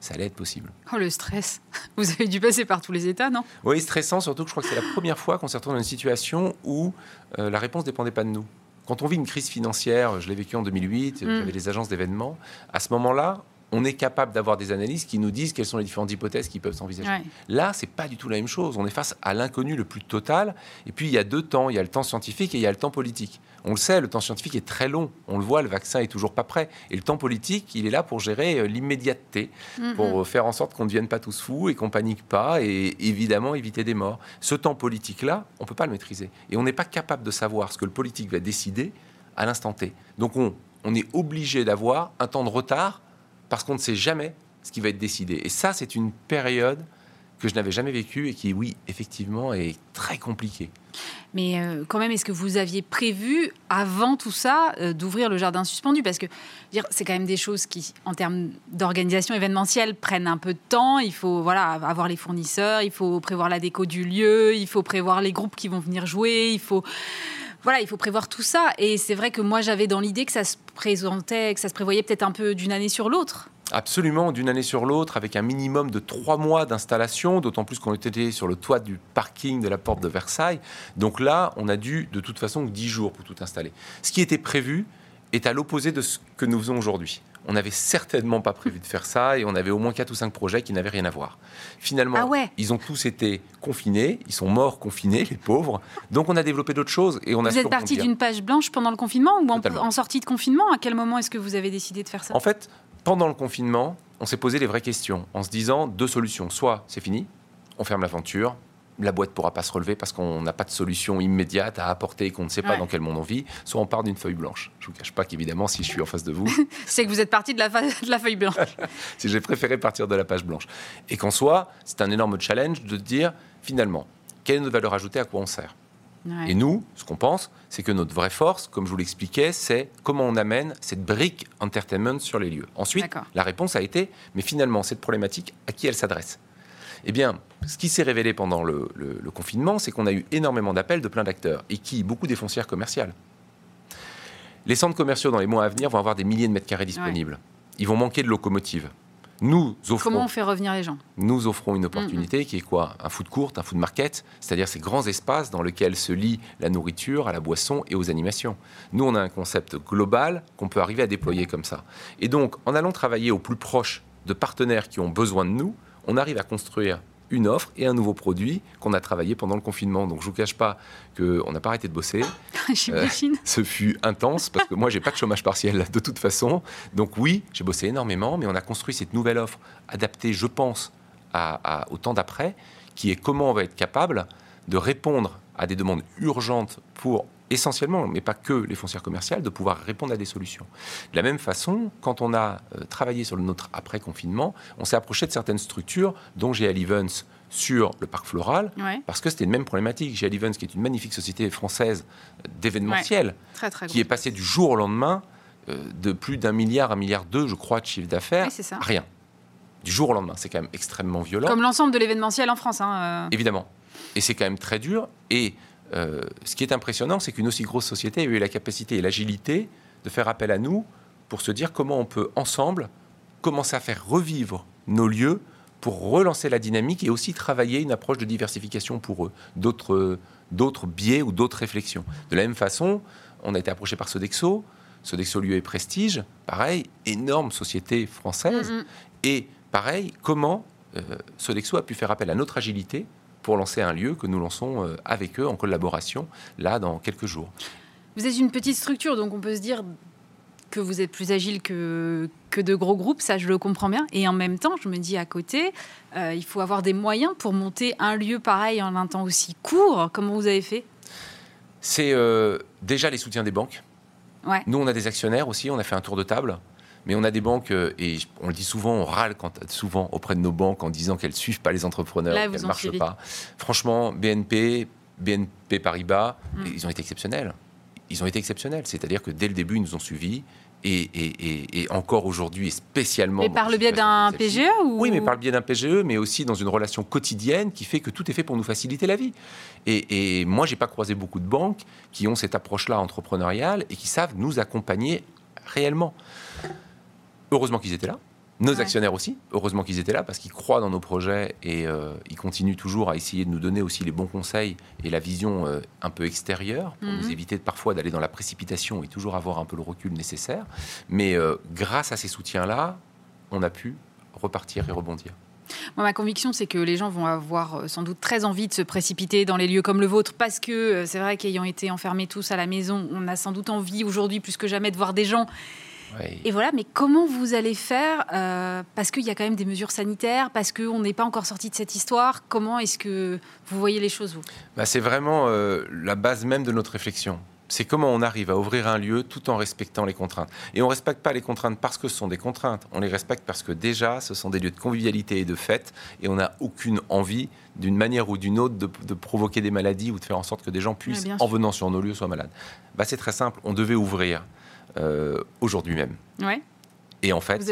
ça allait être possible. Oh, le stress Vous avez dû passer par tous les États, non? Oui, stressant, surtout que je crois que c'est la première fois qu'on s'est retrouvé dans une situation où euh, la réponse ne dépendait pas de nous. Quand on vit une crise financière, je l'ai vécu en 2008, mm. j'avais les agences d'événements, à ce moment-là, on est capable d'avoir des analyses qui nous disent quelles sont les différentes hypothèses qui peuvent s'envisager. Là, Là, c'est pas du tout la même chose. On est face à l'inconnu le plus total. Et puis, il y a deux temps. Il y a le temps scientifique et il y a le temps politique. On le sait, le temps scientifique est très long. On le voit, le vaccin est toujours pas prêt. Et le temps politique, il est là pour gérer euh, l'immédiateté, mm-hmm. pour euh, faire en sorte qu'on ne devienne pas tous fous et qu'on panique pas et évidemment éviter des morts. Ce temps politique-là, on peut pas le maîtriser. Et on n'est pas capable de savoir ce que le politique va décider à l'instant T. Donc on, on est obligé d'avoir un temps de retard parce qu'on ne sait jamais ce qui va être décidé. Et ça, c'est une période que je n'avais jamais vécue et qui, oui, effectivement, est très compliquée. Mais euh, quand même, est-ce que vous aviez prévu, avant tout ça, euh, d'ouvrir le jardin suspendu? Parce que c'est quand même des choses qui, en termes d'organisation événementielle, prennent un peu de temps. Il faut voilà, avoir les fournisseurs, il faut prévoir la déco du lieu, il faut prévoir les groupes qui vont venir jouer, il faut voilà, il faut prévoir tout ça. Et c'est vrai que moi, j'avais dans l'idée que ça se présentait, que ça se prévoyait peut-être un peu d'une année sur l'autre. Absolument, d'une année sur l'autre, avec un minimum de trois mois d'installation, d'autant plus qu'on était sur le toit du parking de la porte de Versailles. Donc là, on a dû de toute façon dix jours pour tout installer. Ce qui était prévu est à l'opposé de ce que nous faisons aujourd'hui on n'avait certainement pas prévu de faire ça et on avait au moins 4 ou 5 projets qui n'avaient rien à voir. Finalement, ah ils ont tous été confinés, ils sont morts confinés, les pauvres. Donc on a développé d'autres choses et on Vous êtes parti d'une page blanche pendant le confinement ou en, sortie de confinement? À quel moment est-ce que vous avez décidé de faire ça? En fait, pendant le confinement, on s'est posé les vraies questions en se disant deux solutions. Soit c'est fini, on ferme l'aventure, la boîte ne pourra pas se relever parce qu'on n'a pas de solution immédiate à apporter et qu'on ne sait pas dans quel monde on vit, soit on part d'une feuille blanche. Je ne vous cache pas qu'évidemment, si je suis en face de vous... c'est que vous êtes parti de la, de la feuille blanche. si j'ai préféré partir de la page blanche. Et qu'en soit, c'est un énorme challenge de dire, finalement, quelle est notre valeur ajoutée, à quoi on sert? Et nous, ce qu'on pense, c'est que notre vraie force, comme je vous l'expliquais, c'est comment on amène cette brique entertainment sur les lieux. Ensuite, la réponse a été, mais finalement, cette problématique, à qui elle s'adresse? Eh bien, ce qui s'est révélé pendant le, confinement, c'est qu'on a eu énormément d'appels de plein d'acteurs, et qui beaucoup des foncières commerciales. Les centres commerciaux, dans les mois à venir, vont avoir des milliers de mètres carrés disponibles. ils vont manquer de locomotives. Nous offrons, Comment on fait revenir les gens? Nous offrons une opportunité qui est quoi? Un food court, un food market, c'est-à-dire ces grands espaces dans lesquels se lie la nourriture à la boisson et aux animations. Nous, on a un concept global qu'on peut arriver à déployer comme ça. Et donc, en allant travailler au plus proche de partenaires qui ont besoin de nous, on arrive à construire une offre et un nouveau produit qu'on a travaillé pendant le confinement. Donc je vous cache pas qu'on n'a pas arrêté de bosser. euh, ce fut intense parce que moi j'ai pas de chômage partiel de toute façon. Donc oui, j'ai bossé énormément, mais on a construit cette nouvelle offre adaptée, je pense, à, au temps d'après, qui est comment on va être capable de répondre à des demandes urgentes pour essentiellement, mais pas que les foncières commerciales, de pouvoir répondre à des solutions. De la même façon, quand on a euh, travaillé sur le nôtre après-confinement, on s'est approché de certaines structures, dont GL Events sur le parc floral, parce que c'était une même problématique. GL Events, qui est une magnifique société française d'événementiel, qui est passée du jour au lendemain euh, de plus d'un milliard, un milliard deux, je crois, de chiffre d'affaires, rien. Du jour au lendemain, c'est quand même extrêmement violent. Comme l'ensemble de l'événementiel en France. Hein, euh. Évidemment. Et c'est quand même très dur. Et euh, ce qui est impressionnant, c'est qu'une aussi grosse société a eu la capacité et l'agilité de faire appel à nous pour se dire comment on peut ensemble commencer à faire revivre nos lieux pour relancer la dynamique et aussi travailler une approche de diversification pour eux, d'autres, d'autres biais ou d'autres réflexions. De la même façon, on a été approché par Sodexo, Sodexo Lieu et Prestige, pareil, énorme société française, mm-hmm. et pareil, comment euh, Sodexo a pu faire appel à notre agilité pour lancer un lieu que nous lançons euh, avec eux en collaboration, là, dans quelques jours. Vous êtes une petite structure, donc on peut se dire que vous êtes plus agile que, que de gros groupes, ça je le comprends bien. Et en même temps, je me dis à côté, euh, il faut avoir des moyens pour monter un lieu pareil en un temps aussi court. Comment vous avez fait? C'est euh, déjà les soutiens des banques. Ouais. Nous, on a des actionnaires aussi, on a fait un tour de table. Mais on a des banques, euh, et on le dit souvent, on râle quand, souvent auprès de nos banques en disant qu'elles ne suivent pas les entrepreneurs, qu'elles ne marchent pas. Franchement, BNP, BNP Paribas, mm. ils ont été exceptionnels. Ils ont été exceptionnels. C'est-à-dire que dès le début, ils nous ont suivis. Et, et, et, encore aujourd'hui, et spécialement. Mais par le biais d'un PGE ou... Oui, mais par le biais d'un PGE, mais aussi dans une relation quotidienne qui fait que tout est fait pour nous faciliter la vie. Et, moi, j'ai pas croisé beaucoup de banques qui ont cette approche-là entrepreneuriale et qui savent nous accompagner réellement. Heureusement qu'ils étaient là. Nos actionnaires aussi, heureusement qu'ils étaient là parce qu'ils croient dans nos projets et euh, ils continuent toujours à essayer de nous donner aussi les bons conseils et la vision euh, un peu extérieure pour nous mhm. éviter parfois d'aller dans la précipitation et toujours avoir un peu le recul nécessaire. Mais euh, grâce à ces soutiens-là, on a pu repartir et rebondir. ma conviction, c'est que les gens vont avoir sans doute très envie de se précipiter dans les lieux comme le vôtre, parce que c'est vrai qu'ayant été enfermés tous à la maison, on a sans doute envie aujourd'hui plus que jamais de voir des gens et voilà, mais comment vous allez faire euh, Parce qu'il y a quand même des mesures sanitaires, parce qu'on n'est pas encore sorti de cette histoire. Comment est-ce que vous voyez les choses, vous? Bah, C'est vraiment euh, la base même de notre réflexion. C'est comment on arrive à ouvrir un lieu tout en respectant les contraintes. Et on ne respecte pas les contraintes parce que ce sont des contraintes. On les respecte parce que déjà, ce sont des lieux de convivialité et de fête. Et on n'a aucune envie, d'une manière ou d'une autre, de, provoquer des maladies ou de faire en sorte que des gens puissent, en venant sur nos lieux, soient malades. Bah, c'est très simple. On devait ouvrir. Euh, aujourd'hui même. Et en fait,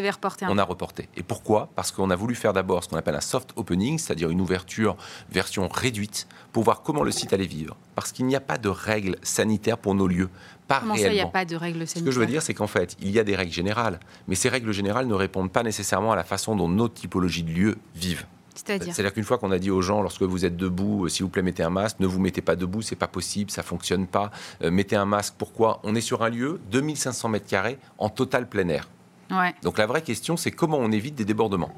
on a reporté. Et pourquoi? Parce qu'on a voulu faire d'abord ce qu'on appelle un soft opening, c'est-à-dire une ouverture version réduite, pour voir comment le site allait vivre. Parce qu'il n'y a pas de règles sanitaires pour nos lieux. Pas comment ça, il n'y a pas de règles sanitaires Ce que je veux dire, c'est qu'en fait, il y a des règles générales, mais ces règles générales ne répondent pas nécessairement à la façon dont nos typologies de lieux vivent. C'est-à-dire qu'une fois qu'on a dit aux gens, lorsque vous êtes debout, euh, s'il vous plaît, mettez un masque, ne vous mettez pas debout, c'est pas possible, ça fonctionne pas. Euh, mettez un masque, pourquoi? On est sur un lieu, 2500 mètres carrés, en total plein air. Donc la vraie question, c'est comment on évite des débordements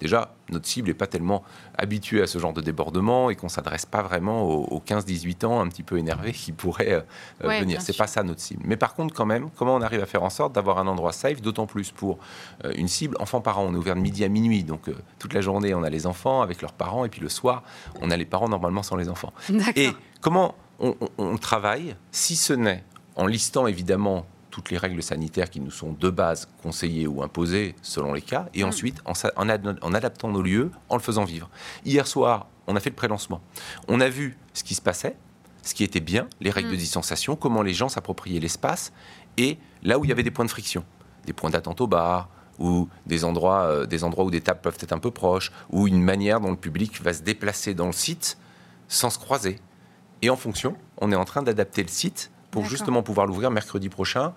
déjà, notre cible n'est pas tellement habituée à ce genre de débordement et qu'on ne s'adresse pas vraiment aux, 15-18 ans un petit peu énervés qui pourraient euh, euh, venir. C'est pas ça notre cible. Mais par contre, quand même, comment on arrive à faire en sorte d'avoir un endroit safe, d'autant plus pour euh, une cible enfants-parents. On est ouvert de midi à minuit, donc toute la journée, on a les enfants avec leurs parents et puis le soir, on a les parents normalement sans les enfants. Et comment on travaille, si ce n'est en listant évidemment toutes les règles sanitaires qui nous sont de base conseillées ou imposées selon les cas, et mm. ensuite en, en, adaptant nos lieux, en le faisant vivre. Hier soir, on a fait le pré-lancement. On a vu ce qui se passait, ce qui était bien, les règles de mm. distanciation, comment les gens s'appropriaient l'espace, et là où il y avait des points de friction, des points d'attente au bar, ou des endroits, euh, des endroits où des tables peuvent être un peu proches, ou une manière dont le public va se déplacer dans le site sans se croiser. Et en fonction, on est en train d'adapter le site pour justement pouvoir l'ouvrir mercredi prochain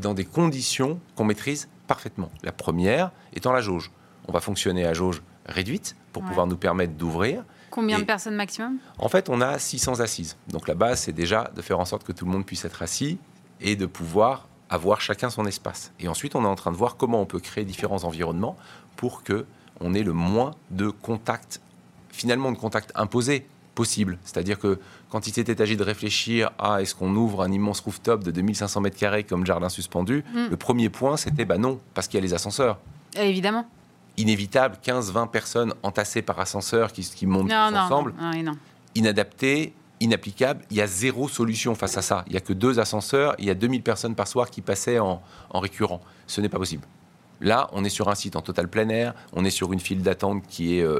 dans des conditions qu'on maîtrise parfaitement. La première étant la jauge. On va fonctionner à jauge réduite pour pouvoir nous permettre d'ouvrir. Combien de personnes maximum? En fait, on a 600 assises. Donc la base, c'est déjà de faire en sorte que tout le monde puisse être assis et de pouvoir avoir chacun son espace. Et ensuite, on est en train de voir comment on peut créer différents environnements pour que on ait le moins de contacts, finalement de contacts imposés possible. C'est-à-dire que quand il s'était agi de réfléchir à est-ce qu'on ouvre un immense rooftop de 2500 mètres carrés comme jardin suspendu, mm. le premier point c'était bah non, parce qu'il y a les ascenseurs. Évidemment inévitable, 15-20 personnes entassées par ascenseur qui, qui montent ensemble, inadapté, inapplicable. Il y a zéro solution face à ça. Il n'y a que deux ascenseurs, il y a 2000 personnes par soir qui passaient en, récurrent. Ce n'est pas possible. Là, on est sur un site en total plein air, on est sur une file d'attente qui est, euh,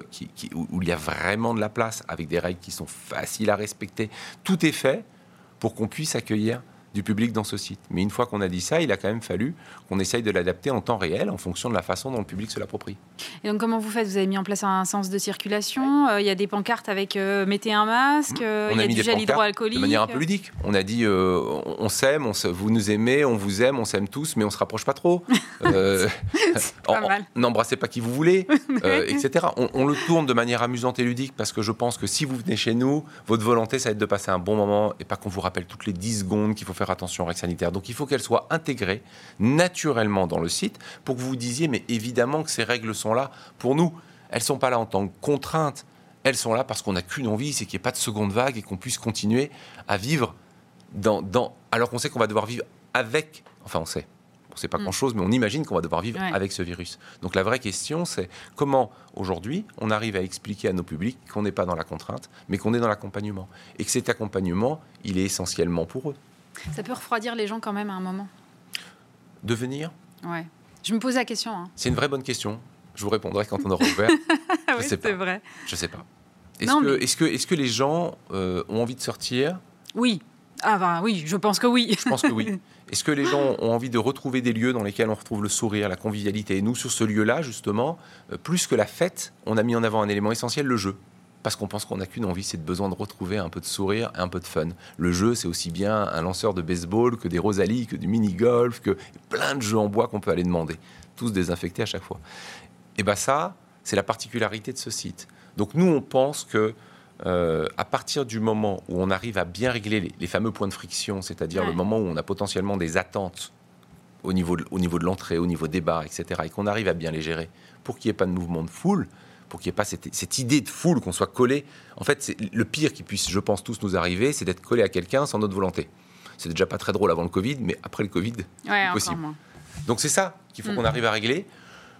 où il y a vraiment de la place, avec des règles qui sont faciles à respecter. Tout est fait pour qu'on puisse accueillir du public dans ce site. Mais une fois qu'on a dit ça, il a quand même fallu qu'on essaye de l'adapter en temps réel en fonction de la façon dont le public se l'approprie. Et donc comment vous faites? Vous avez mis en place un sens de circulation euh, Il y a des pancartes avec euh, mettez un masque, euh, il y a, du gel hydroalcoolique. De manière un peu ludique. On a dit on s'aime, on vous nous aimez, on vous aime, on s'aime tous, mais on se rapproche pas trop. N'embrassez pas qui vous voulez, etc. On, on, le tourne de manière amusante et ludique parce que je pense que si vous venez chez nous, votre volonté, ça va être de passer un bon moment et pas qu'on vous rappelle toutes les 10 secondes qu'il faut faire attention aux règles sanitaires. Donc il faut qu'elles soient intégrées naturellement dans le site pour que vous vous disiez, mais évidemment que ces règles sont là pour nous. Elles ne sont pas là en tant que contrainte. Elles sont là parce qu'on n'a qu'une envie, c'est qu'il n'y ait pas de seconde vague et qu'on puisse continuer à vivre dans, dans alors qu'on sait qu'on va devoir vivre avec, enfin on sait, on ne sait pas mm. grand-chose, mais on imagine qu'on va devoir vivre avec ce virus. Donc la vraie question, c'est comment aujourd'hui on arrive à expliquer à nos publics qu'on n'est pas dans la contrainte, mais qu'on est dans l'accompagnement. Et que cet accompagnement, il est essentiellement pour eux. Ça peut refroidir les gens quand même à un moment. Devenir Ouais. Je me pose la question. Hein. C'est une vraie bonne question. Je vous répondrai quand on aura ouvert. je sais pas. vrai. Je sais pas. Est-ce que, est que, est que, les gens euh, ont envie de sortir? Oui. Ah ben oui, je pense que oui. Je pense que oui. Est-ce que les gens ont envie de retrouver des lieux dans lesquels on retrouve le sourire, la convivialité? Et nous, sur ce lieu-là, justement, euh, plus que la fête, on a mis en avant un élément essentiel, le jeu parce qu'on pense qu'on n'a qu'une envie, c'est de besoin de retrouver un peu de sourire et un peu de fun. Le jeu, c'est aussi bien un lanceur de baseball que des Rosalie, que du mini-golf, que plein de jeux en bois qu'on peut aller demander, tous désinfectés à chaque fois. Et bien ça, c'est la particularité de ce site. Donc nous, on pense que euh, à partir du moment où on arrive à bien régler les, fameux points de friction, c'est-à-dire le moment où on a potentiellement des attentes au niveau de, au niveau de l'entrée, au niveau des bars, etc., et qu'on arrive à bien les gérer pour qu'il n'y ait pas de mouvement de foule, pour qu'il n'y ait pas cette, idée de foule, qu'on soit collé. En fait, c'est le pire qui puisse, je pense, tous nous arriver, c'est d'être collé à quelqu'un sans notre volonté. C'est déjà pas très drôle avant le Covid, mais après le Covid, ouais, possible. Donc c'est ça qu'il faut mm. qu'on arrive à régler.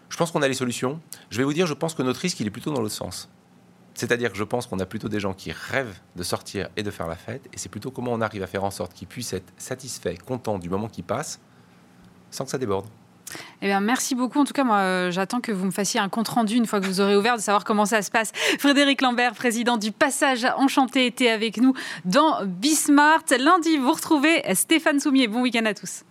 Je pense qu'on a les solutions. Je vais vous dire, je pense que notre risque, il est plutôt dans l'autre sens. C'est-à-dire que je pense qu'on a plutôt des gens qui rêvent de sortir et de faire la fête, et c'est plutôt comment on arrive à faire en sorte qu'ils puissent être satisfaits, contents du moment qui passe, sans que ça déborde. Eh bien, merci beaucoup. En tout cas, moi, euh, j'attends que vous me fassiez un compte rendu une fois que vous aurez ouvert, de savoir comment ça se passe. Frédéric Lambert, président du Passage Enchanté, était avec nous dans Bismart. Lundi, vous retrouvez Stéphane Soumier. Bon week-end à tous.